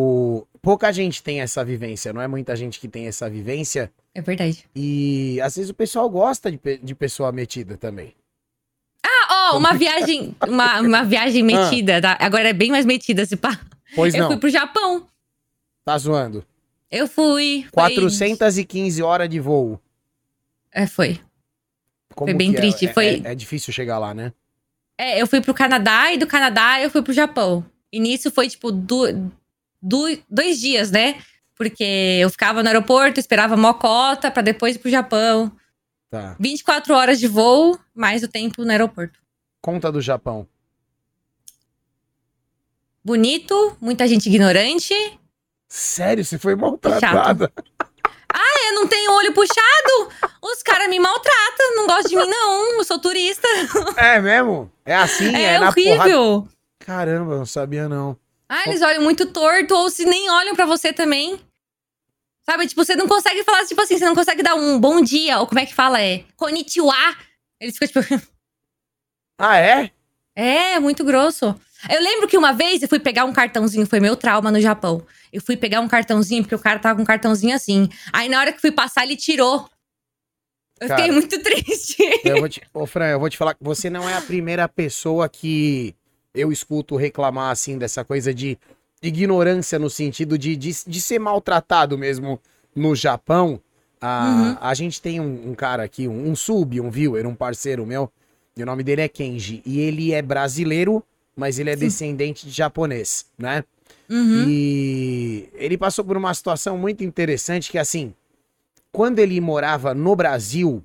Speaker 1: o... pouca gente tem essa vivência, não é muita gente que tem essa vivência.
Speaker 2: É verdade.
Speaker 1: E às vezes o pessoal gosta de, de pessoa metida também.
Speaker 2: Ah, ó, uma viagem, uma, uma viagem metida, tá? Agora é bem mais metida, se pá.
Speaker 1: Pois
Speaker 2: Eu
Speaker 1: não,
Speaker 2: fui pro Japão.
Speaker 1: tá zoando.
Speaker 2: Eu fui. foi-
Speaker 1: 415 horas de voo.
Speaker 2: É, foi.
Speaker 1: Como
Speaker 2: Foi bem
Speaker 1: é?
Speaker 2: triste,
Speaker 1: É-
Speaker 2: foi-
Speaker 1: É, é difícil chegar lá, né?
Speaker 2: É, eu fui pro Canadá e do Canadá eu fui pro Japão. E nisso foi, tipo, du- du- dois dias, né? Porque eu ficava no aeroporto, esperava mocota pra depois ir pro Japão.
Speaker 1: Tá.
Speaker 2: 24 horas de voo, mais o tempo no aeroporto.
Speaker 1: Conta do Japão.
Speaker 2: Bonito, muita gente ignorante.
Speaker 1: Sério, você foi maltratada?
Speaker 2: Eu não tenho olho puxado. Os caras me maltratam, não gostam de mim, não. Eu sou turista.
Speaker 1: É mesmo? É assim? É,
Speaker 2: É,
Speaker 1: na porrada?
Speaker 2: horrível.
Speaker 1: Caramba, não sabia não.
Speaker 2: Ah, eles olham muito torto, ou se nem olham pra você também. Sabe, tipo, você não consegue falar, tipo assim, você não consegue dar um bom dia, ou como é que fala? É konnichiwa. Eles ficam, tipo,
Speaker 1: Ah, é?
Speaker 2: é, muito grosso. Eu lembro que uma vez eu fui pegar um cartãozinho, foi meu trauma no Japão. Eu fui pegar um cartãozinho, porque o cara tava com um cartãozinho assim. Aí na hora que fui passar, ele tirou. Eu
Speaker 1: Cara.
Speaker 2: fiquei muito triste.
Speaker 1: Eu vou te... Ô, Fran, eu vou te falar que você não é a primeira pessoa que eu escuto reclamar, assim, dessa coisa de ignorância no sentido de, de, de ser maltratado mesmo no Japão. A,
Speaker 2: Uhum.
Speaker 1: a gente tem um, um cara aqui, um, um sub, um viewer, um parceiro meu, e o nome dele é Kenji. E ele é brasileiro, mas ele é
Speaker 2: Sim.
Speaker 1: descendente de japonês, né?
Speaker 2: Uhum.
Speaker 1: E ele passou por uma situação muito interessante que, assim, quando ele morava no Brasil,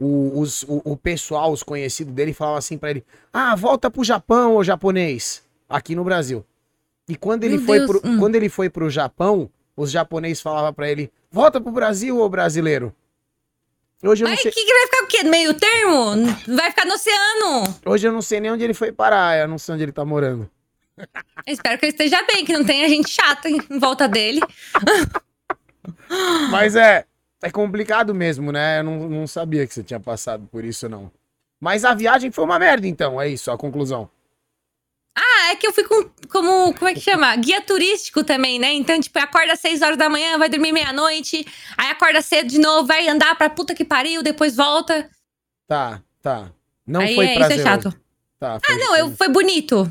Speaker 1: o, os- o, o pessoal, os conhecidos dele, falavam assim pra ele: Ah, volta pro Japão, ô japonês, aqui no Brasil. E quando ele,
Speaker 2: Meu
Speaker 1: foi
Speaker 2: Deus,
Speaker 1: pro,
Speaker 2: hum.
Speaker 1: quando ele foi pro Japão, os japoneses falavam pra ele: Volta pro Brasil, ô brasileiro. Hoje eu, não
Speaker 2: Mas
Speaker 1: sei,
Speaker 2: que, que vai ficar o quê? Meio termo? Vai ficar no oceano.
Speaker 1: hoje eu não sei nem onde ele foi parar, eu não sei onde ele tá morando.
Speaker 2: Eu espero que ele esteja bem, que não tenha gente chata em volta dele.
Speaker 1: Mas é, é complicado mesmo, né? Eu não, não sabia que você tinha passado por isso, não. Mas a viagem foi uma merda, então, é isso, a conclusão.
Speaker 2: Ah, é que eu fui com, como, como é que chama? Guia turístico também, né? Então, tipo, acorda às 6 horas da manhã, vai dormir meia-noite, aí acorda cedo de novo, vai andar pra puta que pariu, depois volta.
Speaker 1: Tá, tá. Não
Speaker 2: aí
Speaker 1: foi
Speaker 2: é, isso é
Speaker 1: prazeroso.
Speaker 2: chato.
Speaker 1: Tá,
Speaker 2: Ah,
Speaker 1: foi-
Speaker 2: não, eu, foi bonito.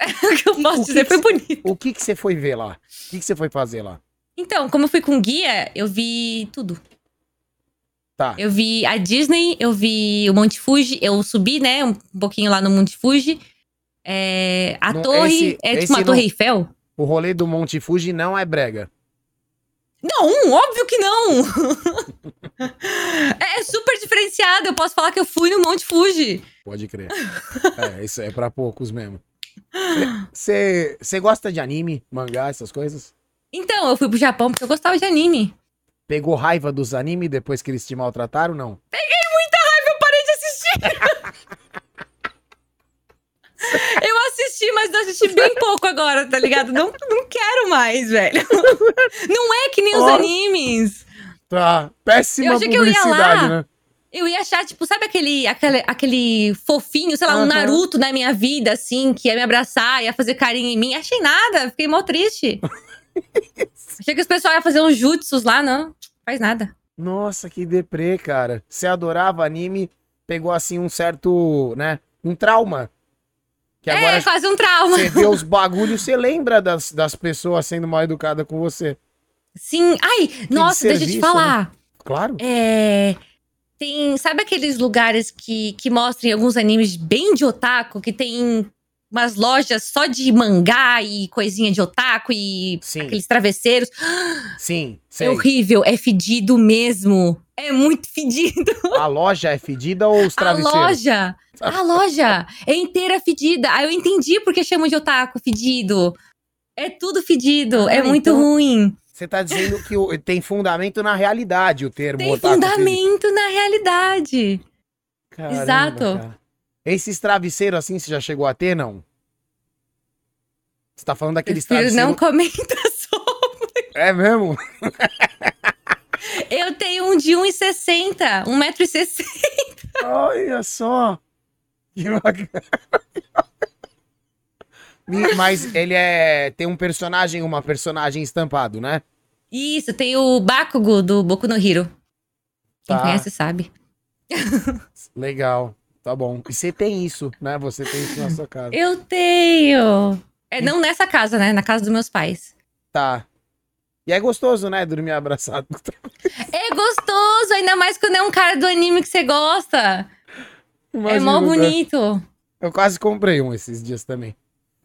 Speaker 2: o que eu posso
Speaker 1: o
Speaker 2: dizer,
Speaker 1: que
Speaker 2: foi bonito.
Speaker 1: O que que você foi ver lá? O que que você foi fazer lá?
Speaker 2: Então, como eu fui com guia, eu vi tudo.
Speaker 1: Tá.
Speaker 2: Eu vi a Disney, eu vi o Monte Fuji, eu subi, né, um pouquinho lá no Monte Fuji. É, a
Speaker 1: Não,
Speaker 2: torre,
Speaker 1: esse-
Speaker 2: é tipo uma
Speaker 1: não-
Speaker 2: torre Eiffel.
Speaker 1: O rolê do Monte Fuji não é brega.
Speaker 2: Não, óbvio que não! é super diferenciado, eu posso falar que eu fui no Monte Fuji.
Speaker 1: Pode crer. é, isso é pra poucos mesmo. Você gosta de anime, mangá, essas coisas?
Speaker 2: Então, eu fui pro Japão porque eu gostava de anime.
Speaker 1: Pegou raiva dos animes depois que eles te maltrataram, não?
Speaker 2: Eu parei de assistir. Eu assisti, mas eu assisti bem pouco agora, tá ligado? Não, não quero mais, velho. Não é que nem os animes.
Speaker 1: Tá. Péssima
Speaker 2: Eu achei que eu ia lá.
Speaker 1: né?
Speaker 2: Eu ia achar, tipo, sabe aquele, aquele, aquele fofinho, sei lá, um
Speaker 1: Aham.
Speaker 2: Naruto na minha vida, assim, que ia me abraçar, ia fazer carinho em mim. Achei nada, fiquei mó triste. Achei que os pessoal iam fazer uns jutsus lá, não. Faz nada.
Speaker 1: Nossa, que deprê, cara. Você adorava anime, pegou assim um certo, né, um trauma. Que
Speaker 2: é,
Speaker 1: agora
Speaker 2: quase um trauma.
Speaker 1: você vê os bagulhos, você lembra das, das pessoas sendo mal educadas com você.
Speaker 2: Sim. Ai, nossa, deixa eu te
Speaker 1: serviço,
Speaker 2: falar.
Speaker 1: Claro.
Speaker 2: É. Tem. Sabe aqueles lugares que, que mostram alguns animes bem de otaku, que tem umas lojas só de mangá e coisinha de otaku e
Speaker 1: Sim.
Speaker 2: aqueles travesseiros?
Speaker 1: Sim, sei.
Speaker 2: É horrível, é fedido mesmo. É muito fedido.
Speaker 1: A loja é fedida ou os
Speaker 2: A
Speaker 1: travesseiros?
Speaker 2: loja, a loja é inteira fedida. Aí eu entendi porque chamam de otaku fedido. É tudo fedido,
Speaker 1: Ah,
Speaker 2: é muito
Speaker 1: então-
Speaker 2: ruim.
Speaker 1: Você tá dizendo que tem fundamento na realidade o termo
Speaker 2: Tem fundamento na realidade.
Speaker 1: Caramba,
Speaker 2: Exato.
Speaker 1: cara. Esses travesseiros assim, você já chegou a ter, não? Você tá falando daqueles travesseiros...
Speaker 2: não comenta sobre.
Speaker 1: É mesmo?
Speaker 2: Eu tenho um de 1,60, 1,60m.
Speaker 1: Olha só. Que bacana. Mas ele é. Tem um personagem, uma personagem estampado, né?
Speaker 2: Isso, tem o Bakugo do Boku no Hiro. Quem
Speaker 1: Tá.
Speaker 2: conhece sabe.
Speaker 1: Legal. Tá bom. E você tem isso, né? Você tem isso na sua casa.
Speaker 2: Eu tenho. É, não nessa casa, né? Na casa dos meus pais.
Speaker 1: Tá. E é gostoso, né? Dormir abraçado.
Speaker 2: É gostoso, ainda mais quando é um cara do anime que você gosta. é
Speaker 1: Imagina,
Speaker 2: mó
Speaker 1: né?
Speaker 2: bonito.
Speaker 1: Eu quase comprei um esses dias também.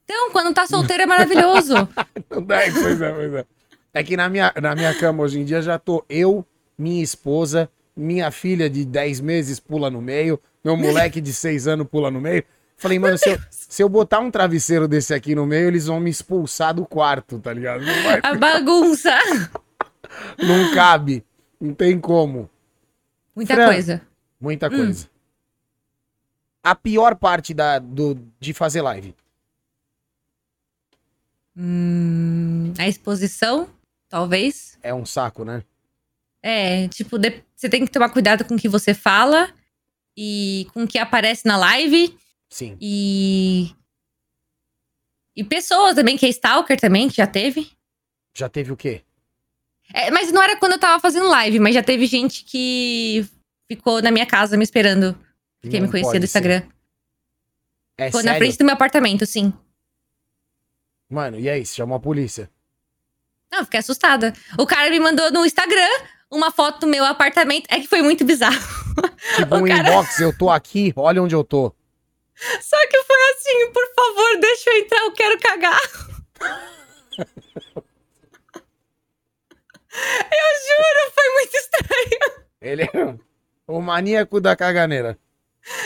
Speaker 2: Então, quando tá solteiro é maravilhoso.
Speaker 1: Não dá, pois é, pois é. É que na minha, na minha cama hoje em dia já tô eu, minha esposa, minha filha de 10 meses pula no meio, meu moleque de 6 anos pula no meio. Falei, mano, se eu, se eu botar um travesseiro desse aqui no meio, eles vão me expulsar do quarto, tá ligado? Vai,
Speaker 2: A bagunça.
Speaker 1: não cabe. Não tem como.
Speaker 2: Muita
Speaker 1: Fran.
Speaker 2: coisa.
Speaker 1: Muita coisa. A pior parte da, do, de fazer live.
Speaker 2: Hum, a exposição, talvez.
Speaker 1: É um saco, né?
Speaker 2: É, tipo, de- você tem que tomar cuidado com o que você fala e com o que aparece na live.
Speaker 1: Sim.
Speaker 2: E. E pessoas também, que é Stalker também, que já teve.
Speaker 1: Já teve o quê?
Speaker 2: É, mas não era quando eu tava fazendo live, mas já teve gente que ficou na minha casa me esperando. Quem me conhecia do
Speaker 1: ser.
Speaker 2: Instagram.
Speaker 1: É
Speaker 2: Ficou
Speaker 1: sério?
Speaker 2: na frente do meu apartamento, sim.
Speaker 1: Mano, e aí? Você chamou a polícia?
Speaker 2: Não, fiquei assustada. O cara me mandou no Instagram uma foto do meu apartamento. É que foi muito bizarro.
Speaker 1: Tipo
Speaker 2: O
Speaker 1: um
Speaker 2: cara-
Speaker 1: inbox, eu tô aqui, olha onde eu tô.
Speaker 2: Só que foi assim, por favor, deixa eu entrar, eu quero cagar. Eu juro, foi muito estranho.
Speaker 1: Ele é o maníaco da caganeira.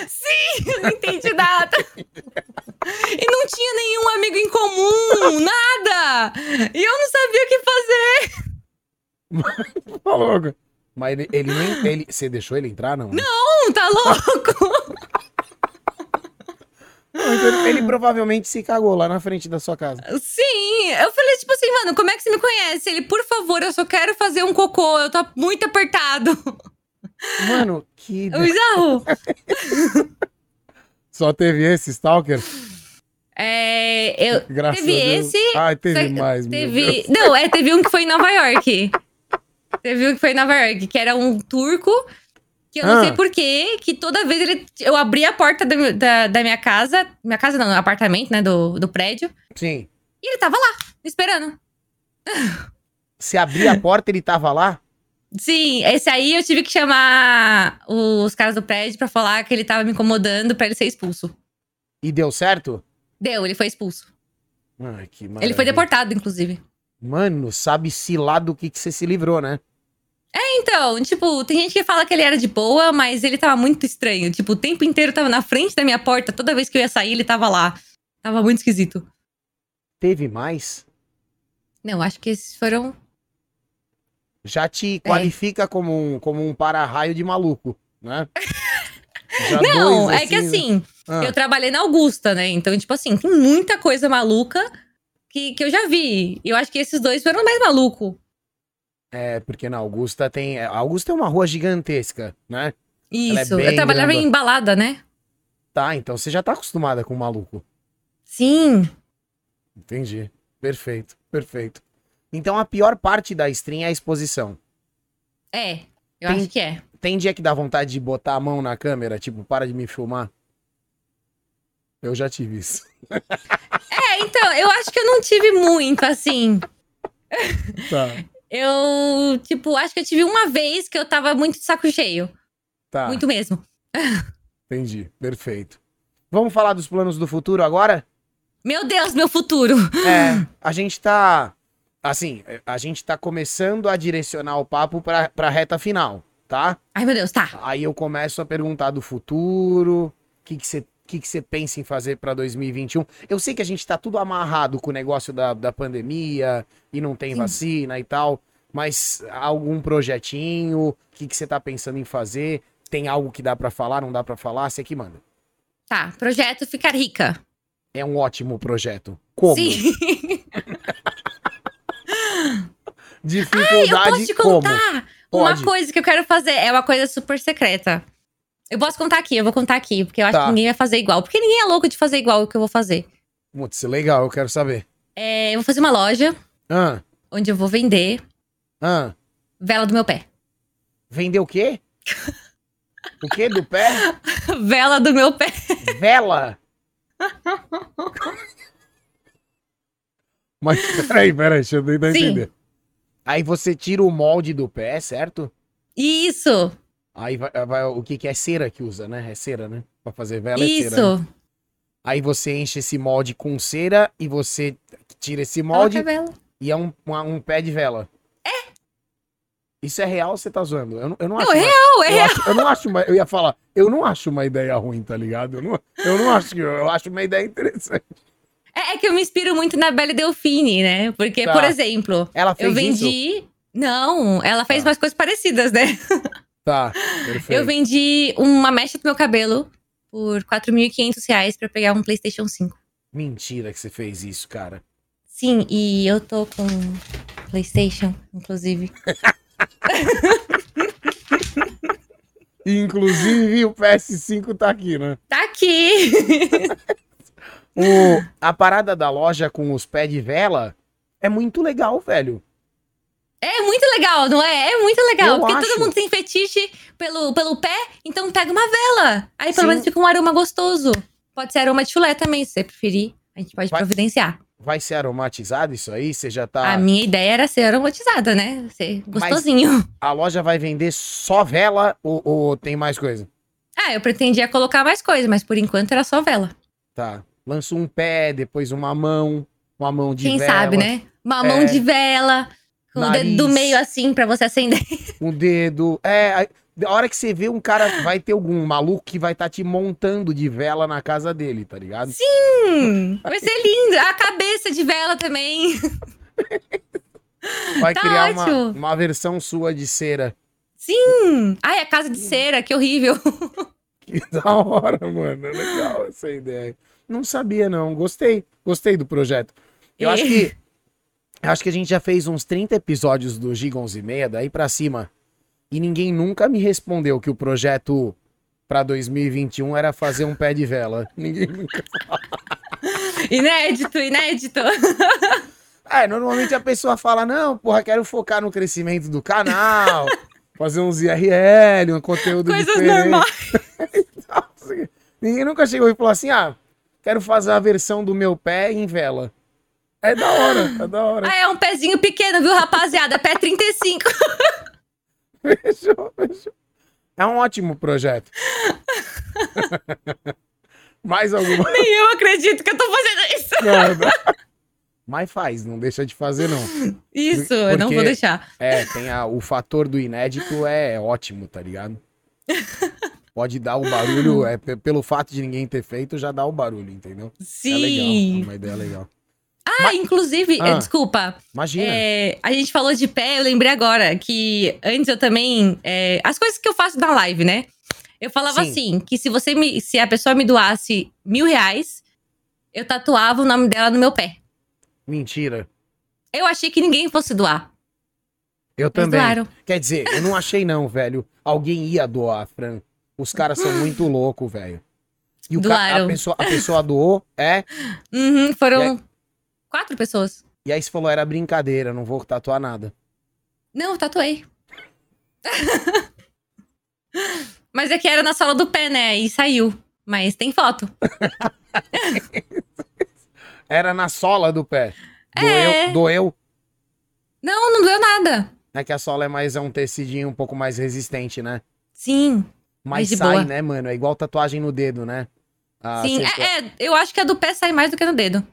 Speaker 2: Sim, eu não entendi nada. E não tinha nenhum amigo em comum, nada. E eu não sabia o que fazer.
Speaker 1: Falou. Mas ele, ele nem. Ele, você deixou ele entrar, não? Não.
Speaker 2: Tá louco?
Speaker 1: então ele, ele provavelmente se cagou lá na frente da sua casa.
Speaker 2: Sim, eu falei tipo assim, mano, como é que você me conhece? Ele, por favor, eu só quero fazer um cocô, eu tô muito apertado.
Speaker 1: Mano, que.
Speaker 2: Bizarro.
Speaker 1: Só teve esse Stalker?
Speaker 2: É, eu,
Speaker 1: Graças
Speaker 2: teve esse.
Speaker 1: Ai, teve mais, meu
Speaker 2: Teve.
Speaker 1: Deus.
Speaker 2: Não, é, teve um que foi em Nova York. Teve um que foi em Nova York, que era um turco. Que eu não
Speaker 1: Ah.
Speaker 2: sei porquê, que toda vez ele. Eu abri a porta da, da, da minha casa. Minha casa não, apartamento, né? Do, do prédio.
Speaker 1: Sim.
Speaker 2: E ele tava lá, esperando.
Speaker 1: Se abrir a porta, ele tava lá?
Speaker 2: Sim, esse aí eu tive que chamar os caras do prédio pra falar que ele tava me incomodando pra ele ser expulso.
Speaker 1: E deu certo?
Speaker 2: Deu, ele foi expulso.
Speaker 1: Ai, que
Speaker 2: Ele
Speaker 1: maravilha.
Speaker 2: foi deportado, inclusive.
Speaker 1: Mano, sabe-se lá do que, que você se livrou, né?
Speaker 2: Então, tipo, tem gente que fala que ele era de boa, mas ele tava muito estranho. Tipo, o tempo inteiro tava na frente da minha porta. Toda vez que eu ia sair, ele tava lá. Tava muito esquisito.
Speaker 1: Teve mais?
Speaker 2: Não, acho que esses foram.
Speaker 1: Já
Speaker 2: É.
Speaker 1: te qualifica como um, como um para-raio de maluco, né? Já
Speaker 2: Não,
Speaker 1: dois,
Speaker 2: é que assim,
Speaker 1: Ah,
Speaker 2: eu trabalhei na Augusta, né? Então, tipo assim, tem muita coisa maluca que, que eu já vi. Eu acho que esses dois foram mais maluco.
Speaker 1: É, porque na Augusta tem. a Augusta é uma rua gigantesca, né? É
Speaker 2: Isso.
Speaker 1: bem
Speaker 2: eu trabalhava
Speaker 1: grandona.
Speaker 2: em balada, né?
Speaker 1: Tá, então você já tá acostumada com maluco.
Speaker 2: Sim.
Speaker 1: Entendi. Perfeito, perfeito. Então a pior parte da stream é a exposição.
Speaker 2: É. Eu
Speaker 1: Tem-
Speaker 2: acho que é.
Speaker 1: Tem dia que dá vontade de botar a mão na câmera, tipo, para de me filmar? Eu já tive isso.
Speaker 2: É, então, eu acho que eu não tive muito, assim.
Speaker 1: Tá,
Speaker 2: Eu, tipo, acho que eu tive uma vez que eu tava muito de saco cheio.
Speaker 1: tá.
Speaker 2: Muito mesmo.
Speaker 1: Entendi. Perfeito. Vamos falar dos planos do futuro agora?
Speaker 2: Meu Deus, meu futuro.
Speaker 1: É, a gente tá. Assim, a gente tá começando a direcionar o papo pra, pra reta final, tá?
Speaker 2: Ai, meu Deus, tá.
Speaker 1: Aí eu começo a perguntar do futuro, o que que você que que você pensa em fazer pra 2021? Eu sei que a gente tá tudo amarrado com o negócio da, da pandemia e não tem
Speaker 2: Sim.
Speaker 1: vacina e tal, mas algum projetinho, o que que você tá pensando em fazer? Tem algo que dá pra falar, não dá pra falar? Você que manda.
Speaker 2: Tá, projeto ficar rica.
Speaker 1: É um ótimo projeto. Como?
Speaker 2: Sim.
Speaker 1: Dificuldade
Speaker 2: eu posso te
Speaker 1: como?
Speaker 2: contar
Speaker 1: Pode.
Speaker 2: uma coisa que eu quero fazer. É uma coisa super secreta. Eu posso contar aqui, eu vou contar aqui, porque eu acho
Speaker 1: Tá.
Speaker 2: que ninguém vai fazer igual. Porque ninguém é louco de fazer igual o que eu vou fazer.
Speaker 1: Putz, legal, eu quero saber.
Speaker 2: É, eu vou fazer uma loja
Speaker 1: Ah,
Speaker 2: onde eu vou vender
Speaker 1: ah.
Speaker 2: vela do meu pé.
Speaker 1: Vender o quê? O quê? Do pé?
Speaker 2: vela do meu pé.
Speaker 1: Vela? Mas peraí, peraí, deixa eu tentar
Speaker 2: Sim.
Speaker 1: entender. Aí você tira o molde do pé, certo?
Speaker 2: Isso,
Speaker 1: Aí vai, vai- o que, que é cera que usa, né? É cera, né? Pra fazer vela é cera. né?
Speaker 2: isso.
Speaker 1: Aí você enche esse molde com cera e você tira esse
Speaker 2: Molde.
Speaker 1: e é um, uma- um pé de vela. É. Isso é real ou você tá zoando? Eu não, eu não
Speaker 2: Não,
Speaker 1: acho.
Speaker 2: é
Speaker 1: uma-
Speaker 2: real, é
Speaker 1: eu,
Speaker 2: real.
Speaker 1: acho- eu não acho uma, Eu ia falar, eu não acho uma ideia ruim, tá ligado? Eu não, eu não acho que. Eu acho uma ideia interessante.
Speaker 2: É, é que eu me inspiro muito na Belle Delfine, né? Porque,
Speaker 1: Tá.
Speaker 2: por exemplo,
Speaker 1: Ela fez
Speaker 2: eu
Speaker 1: isso?
Speaker 2: vendi. Não, ela fez
Speaker 1: Tá.
Speaker 2: umas coisas parecidas, né?
Speaker 1: Tá, perfeito.
Speaker 2: Eu vendi uma mecha do meu cabelo por 4.500 reais pra pegar um PlayStation 5.
Speaker 1: Mentira que você fez isso, cara.
Speaker 2: Sim, e eu tô com PlayStation, inclusive.
Speaker 1: Inclusive, o PS5 tá aqui, né?
Speaker 2: Tá aqui!
Speaker 1: O, a parada da loja com os pés de vela é muito legal, velho.
Speaker 2: É muito legal, não é? É muito legal.
Speaker 1: Eu
Speaker 2: porque
Speaker 1: acho.
Speaker 2: todo mundo tem fetiche pelo, pelo pé, então pega uma vela. Aí pelo
Speaker 1: Sim.
Speaker 2: menos fica um aroma gostoso. Pode ser aroma de chulé também, se você preferir. A gente pode
Speaker 1: Vai-
Speaker 2: providenciar.
Speaker 1: Vai ser aromatizado isso aí? Você já tá.
Speaker 2: A minha ideia era ser aromatizada, né? Ser gostosinho.
Speaker 1: A loja vai vender só vela ou, ou tem mais coisa?
Speaker 2: Ah, eu pretendia colocar mais coisa, mas por enquanto era só vela.
Speaker 1: Tá. Lança um pé, depois uma mão, uma mão de
Speaker 2: Quem
Speaker 1: vela.
Speaker 2: sabe, né? Uma mão
Speaker 1: É.
Speaker 2: de vela, com o dedo do meio assim pra você acender.
Speaker 1: Um dedo. É, a hora que você vê um cara, vai ter algum maluco que vai estar te montando de vela na casa dele, tá ligado?
Speaker 2: Hum, vai ser lindo. A cabeça de vela também.
Speaker 1: Vai
Speaker 2: Tá
Speaker 1: criar uma, uma versão sua de cera.
Speaker 2: Sim. Ai, a casa de cera, que horrível.
Speaker 1: Que da hora, mano. É legal essa ideia. Não sabia, não. Gostei. Gostei do projeto. Eu
Speaker 2: É.
Speaker 1: acho que. Eu acho que a gente já fez uns 30 episódios do Giga 11 e meia, daí pra cima. E ninguém nunca me respondeu que o projeto pra 2021 era fazer um pé de vela. Ninguém nunca.
Speaker 2: Inédito, inédito.
Speaker 1: É, normalmente a pessoa fala: não, porra, quero focar no crescimento do canal, fazer uns IRL, um conteúdo
Speaker 2: Coisas
Speaker 1: diferente.
Speaker 2: normais.
Speaker 1: Nossa, Ninguém nunca chegou e falou assim: ah, quero fazer a versão do meu pé em vela. É da hora, é da hora.
Speaker 2: Ah, é um pezinho pequeno, viu, rapaziada? Pé 35.
Speaker 1: Fechou, fechou. É um ótimo projeto. Mais alguma
Speaker 2: Nem eu acredito que eu tô fazendo isso.
Speaker 1: Mas faz, não deixa de fazer, não.
Speaker 2: Isso, eu não
Speaker 1: Porque-
Speaker 2: vou deixar.
Speaker 1: É, tem a, o fator do inédito é ótimo, tá ligado? Pode dar o barulho, é, pe- pelo fato de ninguém ter feito, já dá o barulho, entendeu? É legal, é
Speaker 2: Sim.
Speaker 1: uma ideia legal.
Speaker 2: Ah, inclusive,
Speaker 1: Ah.
Speaker 2: desculpa.
Speaker 1: Imagina.
Speaker 2: É, a gente falou de pé, eu lembrei agora que antes eu também. é, as coisas que eu faço na live, né? Eu falava
Speaker 1: Sim.
Speaker 2: assim: que se você me. Se a pessoa me doasse mil reais, eu tatuava o nome dela no meu pé.
Speaker 1: Mentira.
Speaker 2: Eu achei que ninguém fosse doar.
Speaker 1: Eu também.
Speaker 2: doaram.
Speaker 1: Quer dizer, eu não achei não, velho. Alguém ia doar, Fran. Os caras são muito loucos, velho. E o ca- a, pessoa, a pessoa doou, é.
Speaker 2: Uhum, foram quatro pessoas.
Speaker 1: E aí você falou, era brincadeira, não vou tatuar nada.
Speaker 2: Não, eu tatuei. Mas é que era na sola do pé, né? E saiu. Mas tem foto.
Speaker 1: Era na sola do pé.
Speaker 2: É.
Speaker 1: Doeu, doeu.
Speaker 2: Não, não doeu nada.
Speaker 1: É que a sola é mais é um tecidinho um pouco mais resistente, né?
Speaker 2: Sim.
Speaker 1: Mas sai,
Speaker 2: boa.
Speaker 1: né, mano? É igual tatuagem no dedo, né? Ah,
Speaker 2: Sim. É, é, eu acho que a do pé sai mais do que do dedo.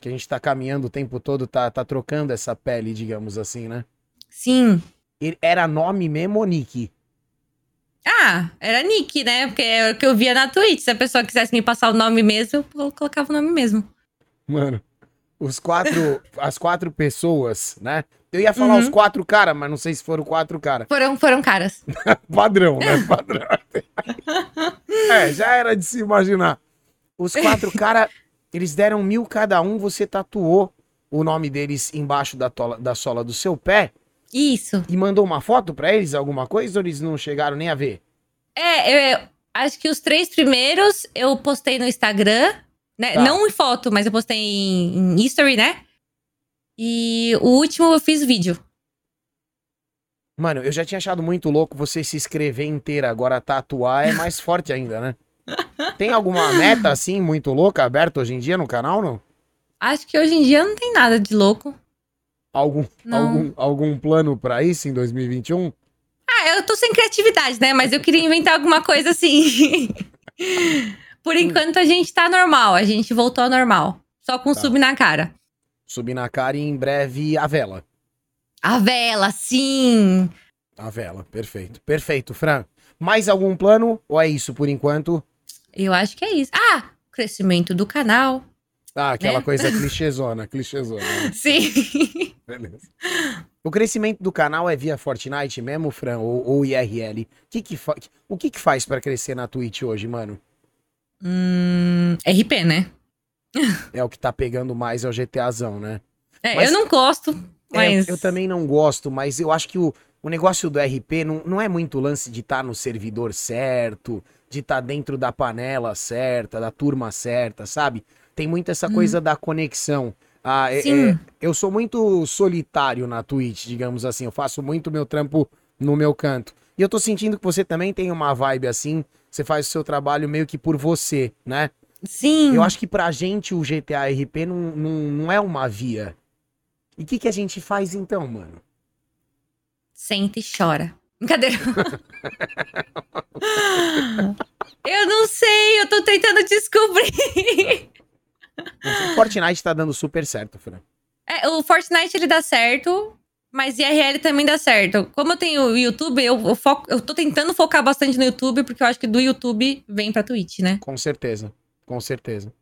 Speaker 1: Que a gente tá caminhando o tempo todo, tá, tá trocando essa pele, digamos assim, né?
Speaker 2: Sim.
Speaker 1: Era nome mesmo ou nick?
Speaker 2: Ah, era Nick, né? Porque é o que eu via na Twitch. Se a pessoa quisesse me passar o nome mesmo, eu colocava o nome mesmo.
Speaker 1: Mano, os quatro, as quatro pessoas, né? Eu ia falar
Speaker 2: Uhum.
Speaker 1: os quatro caras, mas não sei se foram quatro caras.
Speaker 2: Foram, foram caras.
Speaker 1: Padrão, né? Padrão. é, já era de se imaginar. Os quatro caras, eles deram mil cada um, você tatuou o nome deles embaixo da, tola, da sola do seu pé
Speaker 2: Isso.
Speaker 1: e mandou uma foto pra eles, alguma coisa, ou eles não chegaram nem a ver?
Speaker 2: É, eu, acho que os três primeiros eu postei no Instagram, né?
Speaker 1: Tá.
Speaker 2: Não em foto, mas eu postei em, em history, né? E o último eu fiz vídeo.
Speaker 1: Mano, eu já tinha achado muito louco você se escrever inteira, agora tatuar é mais forte ainda, né? Tem alguma meta assim muito louca aberta hoje em dia no canal, não?
Speaker 2: Acho que hoje em dia não tem nada de louco.
Speaker 1: Algum,
Speaker 2: Não.
Speaker 1: algum, algum plano pra isso em 2021?
Speaker 2: Ah, eu tô sem criatividade, né? Mas eu queria inventar alguma coisa assim. Por enquanto a gente tá normal, a gente voltou ao normal. Só com
Speaker 1: Tá.
Speaker 2: sub na cara.
Speaker 1: Subir na cara e em breve a vela.
Speaker 2: A vela, sim!
Speaker 1: A vela, perfeito. Perfeito, Fran. Mais algum plano ou é isso por enquanto?
Speaker 2: Eu acho que é isso. Ah, crescimento do canal.
Speaker 1: Ah, aquela
Speaker 2: Né?
Speaker 1: coisa clichêzona, clichêzona. né?
Speaker 2: Sim.
Speaker 1: Beleza. O crescimento do canal é via Fortnite mesmo, Fran, ou, ou IRL? Que que O que que faz pra crescer na Twitch hoje, mano?
Speaker 2: hum, RP, né?
Speaker 1: É o que tá pegando mais é o GTAzão, né?
Speaker 2: É,
Speaker 1: Mas-
Speaker 2: eu não gosto,
Speaker 1: É,
Speaker 2: mas.
Speaker 1: eu também não gosto, mas eu acho que o, o negócio do RP não, não é muito lance de estar no servidor certo, de estar dentro da panela certa, da turma certa, sabe? Tem muito essa coisa da conexão. Ah, é-
Speaker 2: Sim.
Speaker 1: é- eu sou muito solitário na Twitch, digamos assim. Eu faço muito meu trampo no meu canto. E eu tô sentindo que você também tem uma vibe assim. Você faz o seu trabalho meio que por você, né?
Speaker 2: Sim.
Speaker 1: Eu acho que pra gente o GTA RP não, não, não é uma via. E o que, que a gente faz então, mano?
Speaker 2: Senta e chora. Brincadeira. eu não sei, eu tô tentando descobrir.
Speaker 1: O Fortnite tá dando super certo, Fran.
Speaker 2: É, o Fortnite ele dá certo, mas IRL também dá certo. Como eu tenho o YouTube, eu, eu, foco, eu tô tentando focar bastante no YouTube, porque eu acho que do YouTube vem pra Twitch, né?
Speaker 1: Com certeza, com certeza.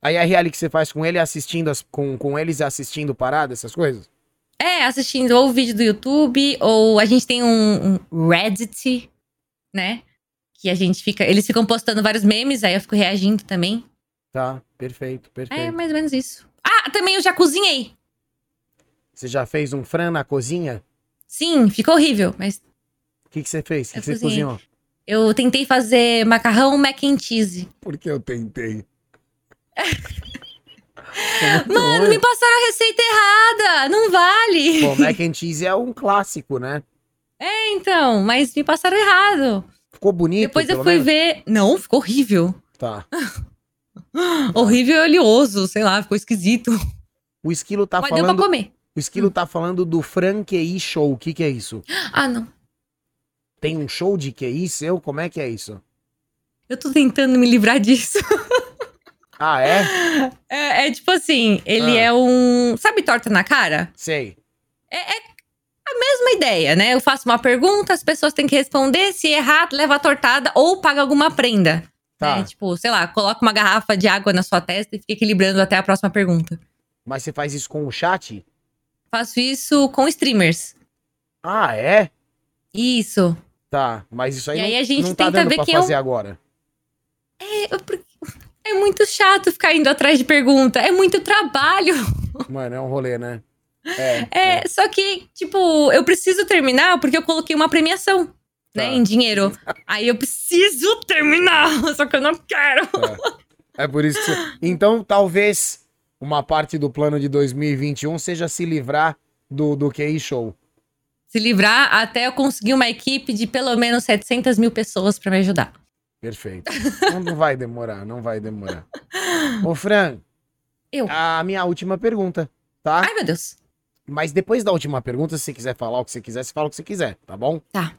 Speaker 1: A IRL que você faz com ele assistindo as, com, com eles assistindo parada, essas coisas?
Speaker 2: É, assistindo ou vídeo do YouTube, ou a gente tem um, um Reddit, né? Que a gente fica. Eles ficam postando vários memes, aí eu fico reagindo também.
Speaker 1: Tá, perfeito,
Speaker 2: É
Speaker 1: perfeito.
Speaker 2: mais ou menos isso. Ah, também eu já cozinhei.
Speaker 1: Você já fez um Fran na cozinha?
Speaker 2: Sim, ficou horrível, mas
Speaker 1: O que, que você fez? O que, que você cozinhou?
Speaker 2: eu tentei fazer macarrão mac and cheese.
Speaker 1: Porque eu tentei.
Speaker 2: Mano, me passaram a receita errada! Não vale!
Speaker 1: Pô, mac and cheese é um clássico, né?
Speaker 2: É, então, mas me passaram errado.
Speaker 1: Ficou bonito,
Speaker 2: Depois eu fui
Speaker 1: menos?
Speaker 2: ver. Não, ficou horrível.
Speaker 1: Tá.
Speaker 2: Horrível e oleoso, sei lá, ficou esquisito.
Speaker 1: O Esquilo tá
Speaker 2: mas deu pra
Speaker 1: falando...
Speaker 2: comer.
Speaker 1: O Esquilo tá falando do Fran QI Show. O que que é isso?
Speaker 2: Ah, não.
Speaker 1: Tem um show de QI seu? Como é que é isso?
Speaker 2: Eu tô tentando me livrar disso.
Speaker 1: Ah, é?
Speaker 2: É, é tipo assim, ele
Speaker 1: Ah.
Speaker 2: é um. Sabe torta na cara?
Speaker 1: Sei.
Speaker 2: Mesma ideia, né? Eu faço uma pergunta, as pessoas têm que responder. Se errar, leva a tortada ou paga alguma prenda.
Speaker 1: Tá.
Speaker 2: né? Tipo, sei lá, coloca uma garrafa de água na sua testa e fica equilibrando até a próxima pergunta.
Speaker 1: Mas você faz isso com o chat?
Speaker 2: Faço isso com streamers.
Speaker 1: Ah, é?
Speaker 2: Isso.
Speaker 1: Tá. Mas isso aí,
Speaker 2: E
Speaker 1: não,
Speaker 2: aí a gente
Speaker 1: não tá
Speaker 2: tenta
Speaker 1: dando
Speaker 2: ver
Speaker 1: pra
Speaker 2: quem é
Speaker 1: fazer agora.
Speaker 2: É, eu- é muito chato ficar indo atrás de pergunta. É muito trabalho.
Speaker 1: Mano, é um rolê, né? É.
Speaker 2: É, só que, tipo, eu preciso terminar porque eu coloquei uma premiação, né,
Speaker 1: Tá.
Speaker 2: em dinheiro. Aí eu preciso terminar, só que eu não quero.
Speaker 1: Tá. É por isso que. Então, talvez uma parte do plano de 2021 seja se livrar do, do QI Show.
Speaker 2: Se livrar até eu conseguir uma equipe de pelo menos 700 mil pessoas pra me ajudar.
Speaker 1: Perfeito. Não, vai demorar, não vai demorar. Ô, Fran,
Speaker 2: Eu.
Speaker 1: a minha última pergunta, tá?
Speaker 2: Ai, meu Deus.
Speaker 1: Mas depois da última pergunta, se você quiser falar o que você quiser, você fala o que você quiser, tá bom?
Speaker 2: Tá.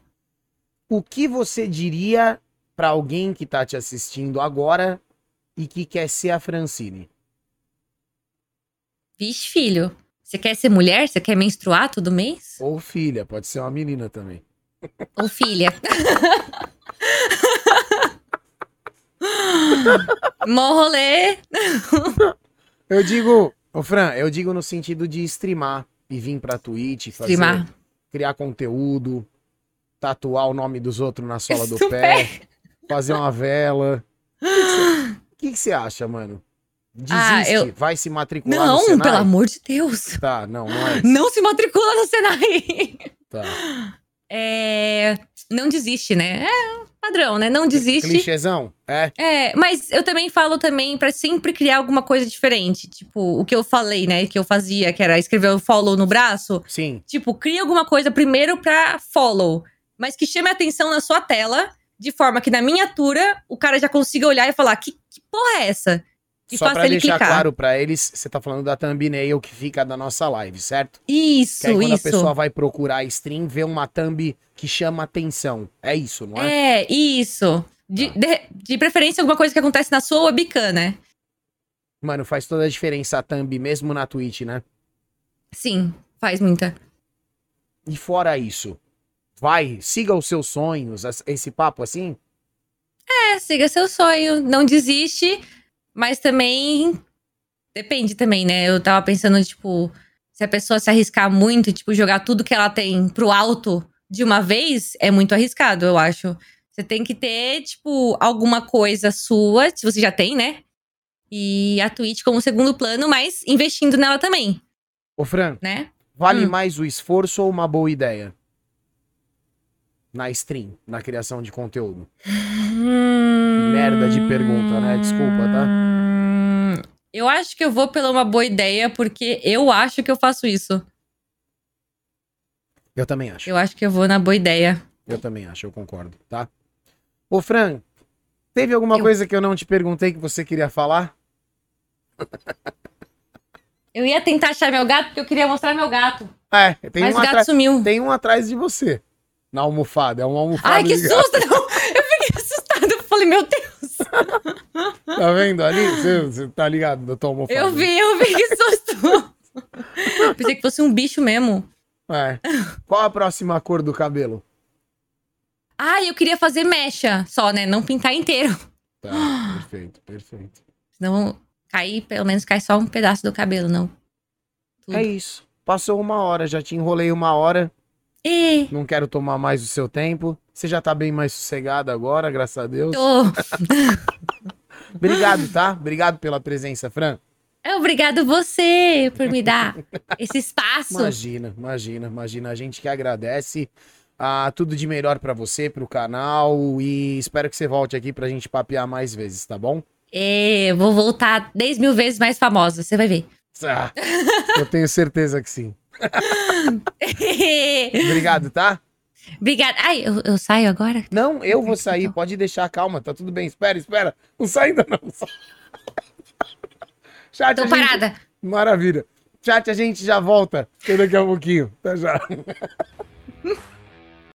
Speaker 1: O que você diria pra alguém que tá te assistindo agora e que quer ser a Francine?
Speaker 2: Vixe, filho. Você quer ser mulher? Você quer menstruar todo mês?
Speaker 1: Ou filha, pode ser uma menina também.
Speaker 2: Ou filha? Mó rolê.
Speaker 1: Eu digo, ô Fran, eu digo no sentido de streamar e vir pra Twitch, fazer,
Speaker 2: Streamar.
Speaker 1: criar conteúdo, tatuar o nome dos outros na sola do
Speaker 2: Do
Speaker 1: pé, fazer uma vela. O que você acha, mano? Desiste,
Speaker 2: Ah, eu-
Speaker 1: vai se matricular no
Speaker 2: Não,
Speaker 1: Senai?
Speaker 2: pelo amor de Deus.
Speaker 1: Tá, não, não é.
Speaker 2: Não se matricula no Senai.
Speaker 1: Tá.
Speaker 2: É, não desiste, né? É padrão, né? Não desiste.
Speaker 1: Clichêzão? É?
Speaker 2: É, mas eu também falo também pra sempre criar alguma coisa diferente. Tipo, o que eu falei, né? Que eu fazia, que era escrever o follow no braço.
Speaker 1: Sim.
Speaker 2: Tipo, cria alguma coisa primeiro pra follow, mas que chame a atenção na sua tela, de forma que na miniatura o cara já consiga olhar e falar: que, que porra é essa? E
Speaker 1: Só
Speaker 2: ele
Speaker 1: deixar
Speaker 2: clicar.
Speaker 1: claro pra eles, você tá falando da thumbnail que fica da nossa live, certo?
Speaker 2: Isso,
Speaker 1: Que aí quando
Speaker 2: isso.
Speaker 1: a pessoa vai procurar a stream, vê uma thumb que chama atenção. É isso, não é?
Speaker 2: É, isso. De,
Speaker 1: Tá.
Speaker 2: de, de preferência, alguma coisa que acontece na sua webcam, né?
Speaker 1: Mano, faz toda a diferença a thumb, mesmo na Twitch, né?
Speaker 2: Sim, faz muita.
Speaker 1: E fora isso, vai, siga os seus sonhos, esse papo assim?
Speaker 2: É, siga seu sonho, não desiste, mas também depende também, né? Eu tava pensando, tipo, se a pessoa se arriscar muito, tipo, jogar tudo que ela tem pro alto de uma vez, é muito arriscado, eu acho. Você tem que ter, tipo, alguma coisa sua, se você já tem, né? E a Twitch como segundo plano, mas investindo nela também,
Speaker 1: Ô, Fran,
Speaker 2: né?
Speaker 1: vale
Speaker 2: Hum.
Speaker 1: mais o esforço ou uma boa ideia? Na stream, na criação de conteúdo. Merda de pergunta, né? Desculpa, tá?
Speaker 2: Eu acho que eu vou pela uma boa ideia, porque eu acho que eu faço isso.
Speaker 1: Eu também acho.
Speaker 2: Eu acho que eu vou na boa ideia.
Speaker 1: Eu também acho, eu concordo, tá? Ô, Fran, Teve alguma
Speaker 2: Eu-
Speaker 1: coisa que eu não te perguntei que você queria falar?
Speaker 2: Eu ia tentar achar meu gato porque eu queria mostrar meu gato.
Speaker 1: É, tem
Speaker 2: mas
Speaker 1: um,
Speaker 2: o gato sumiu.
Speaker 1: tem um atrás de você. Na almofada. É uma almofada.
Speaker 2: Ai, que susto! Não. Eu fiquei assustada. Eu falei, meu Deus.
Speaker 1: Tá vendo ali? Você, você tá ligado da tua?
Speaker 2: Eu vi, eu vi, que susto. Pensei que fosse um bicho mesmo.
Speaker 1: É. Qual a próxima cor do cabelo?
Speaker 2: Ai, eu queria fazer mecha só, né? Não pintar inteiro.
Speaker 1: Tá, perfeito, perfeito.
Speaker 2: Senão cair, pelo menos cai só um pedaço do cabelo, não. Tudo.
Speaker 1: É isso. Passou uma hora, já te enrolei uma hora.
Speaker 2: E
Speaker 1: Não quero tomar mais o seu tempo. Você já tá bem mais sossegada agora, graças a Deus.
Speaker 2: tô.
Speaker 1: Obrigado, tá? Obrigado pela presença, Fran.
Speaker 2: Obrigado você por me dar esse espaço.
Speaker 1: Imagina, imagina, imagina. A gente que agradece. Ah, tudo de melhor pra você, pro canal e espero que você volte aqui pra gente papear mais vezes, tá bom?
Speaker 2: É, vou voltar 10 mil vezes mais famosa, você vai ver.
Speaker 1: Ah, eu tenho certeza que sim. Obrigado, tá?
Speaker 2: Obrigada. Ai, eu, eu saio agora?
Speaker 1: Não, eu vou sair, pode deixar, calma, tá tudo bem. Espera, espera. Não sai ainda não. Chat,
Speaker 2: Tô
Speaker 1: gente-
Speaker 2: parada.
Speaker 1: Maravilha. Chat, a gente já volta. Daqui a pouquinho. Até já.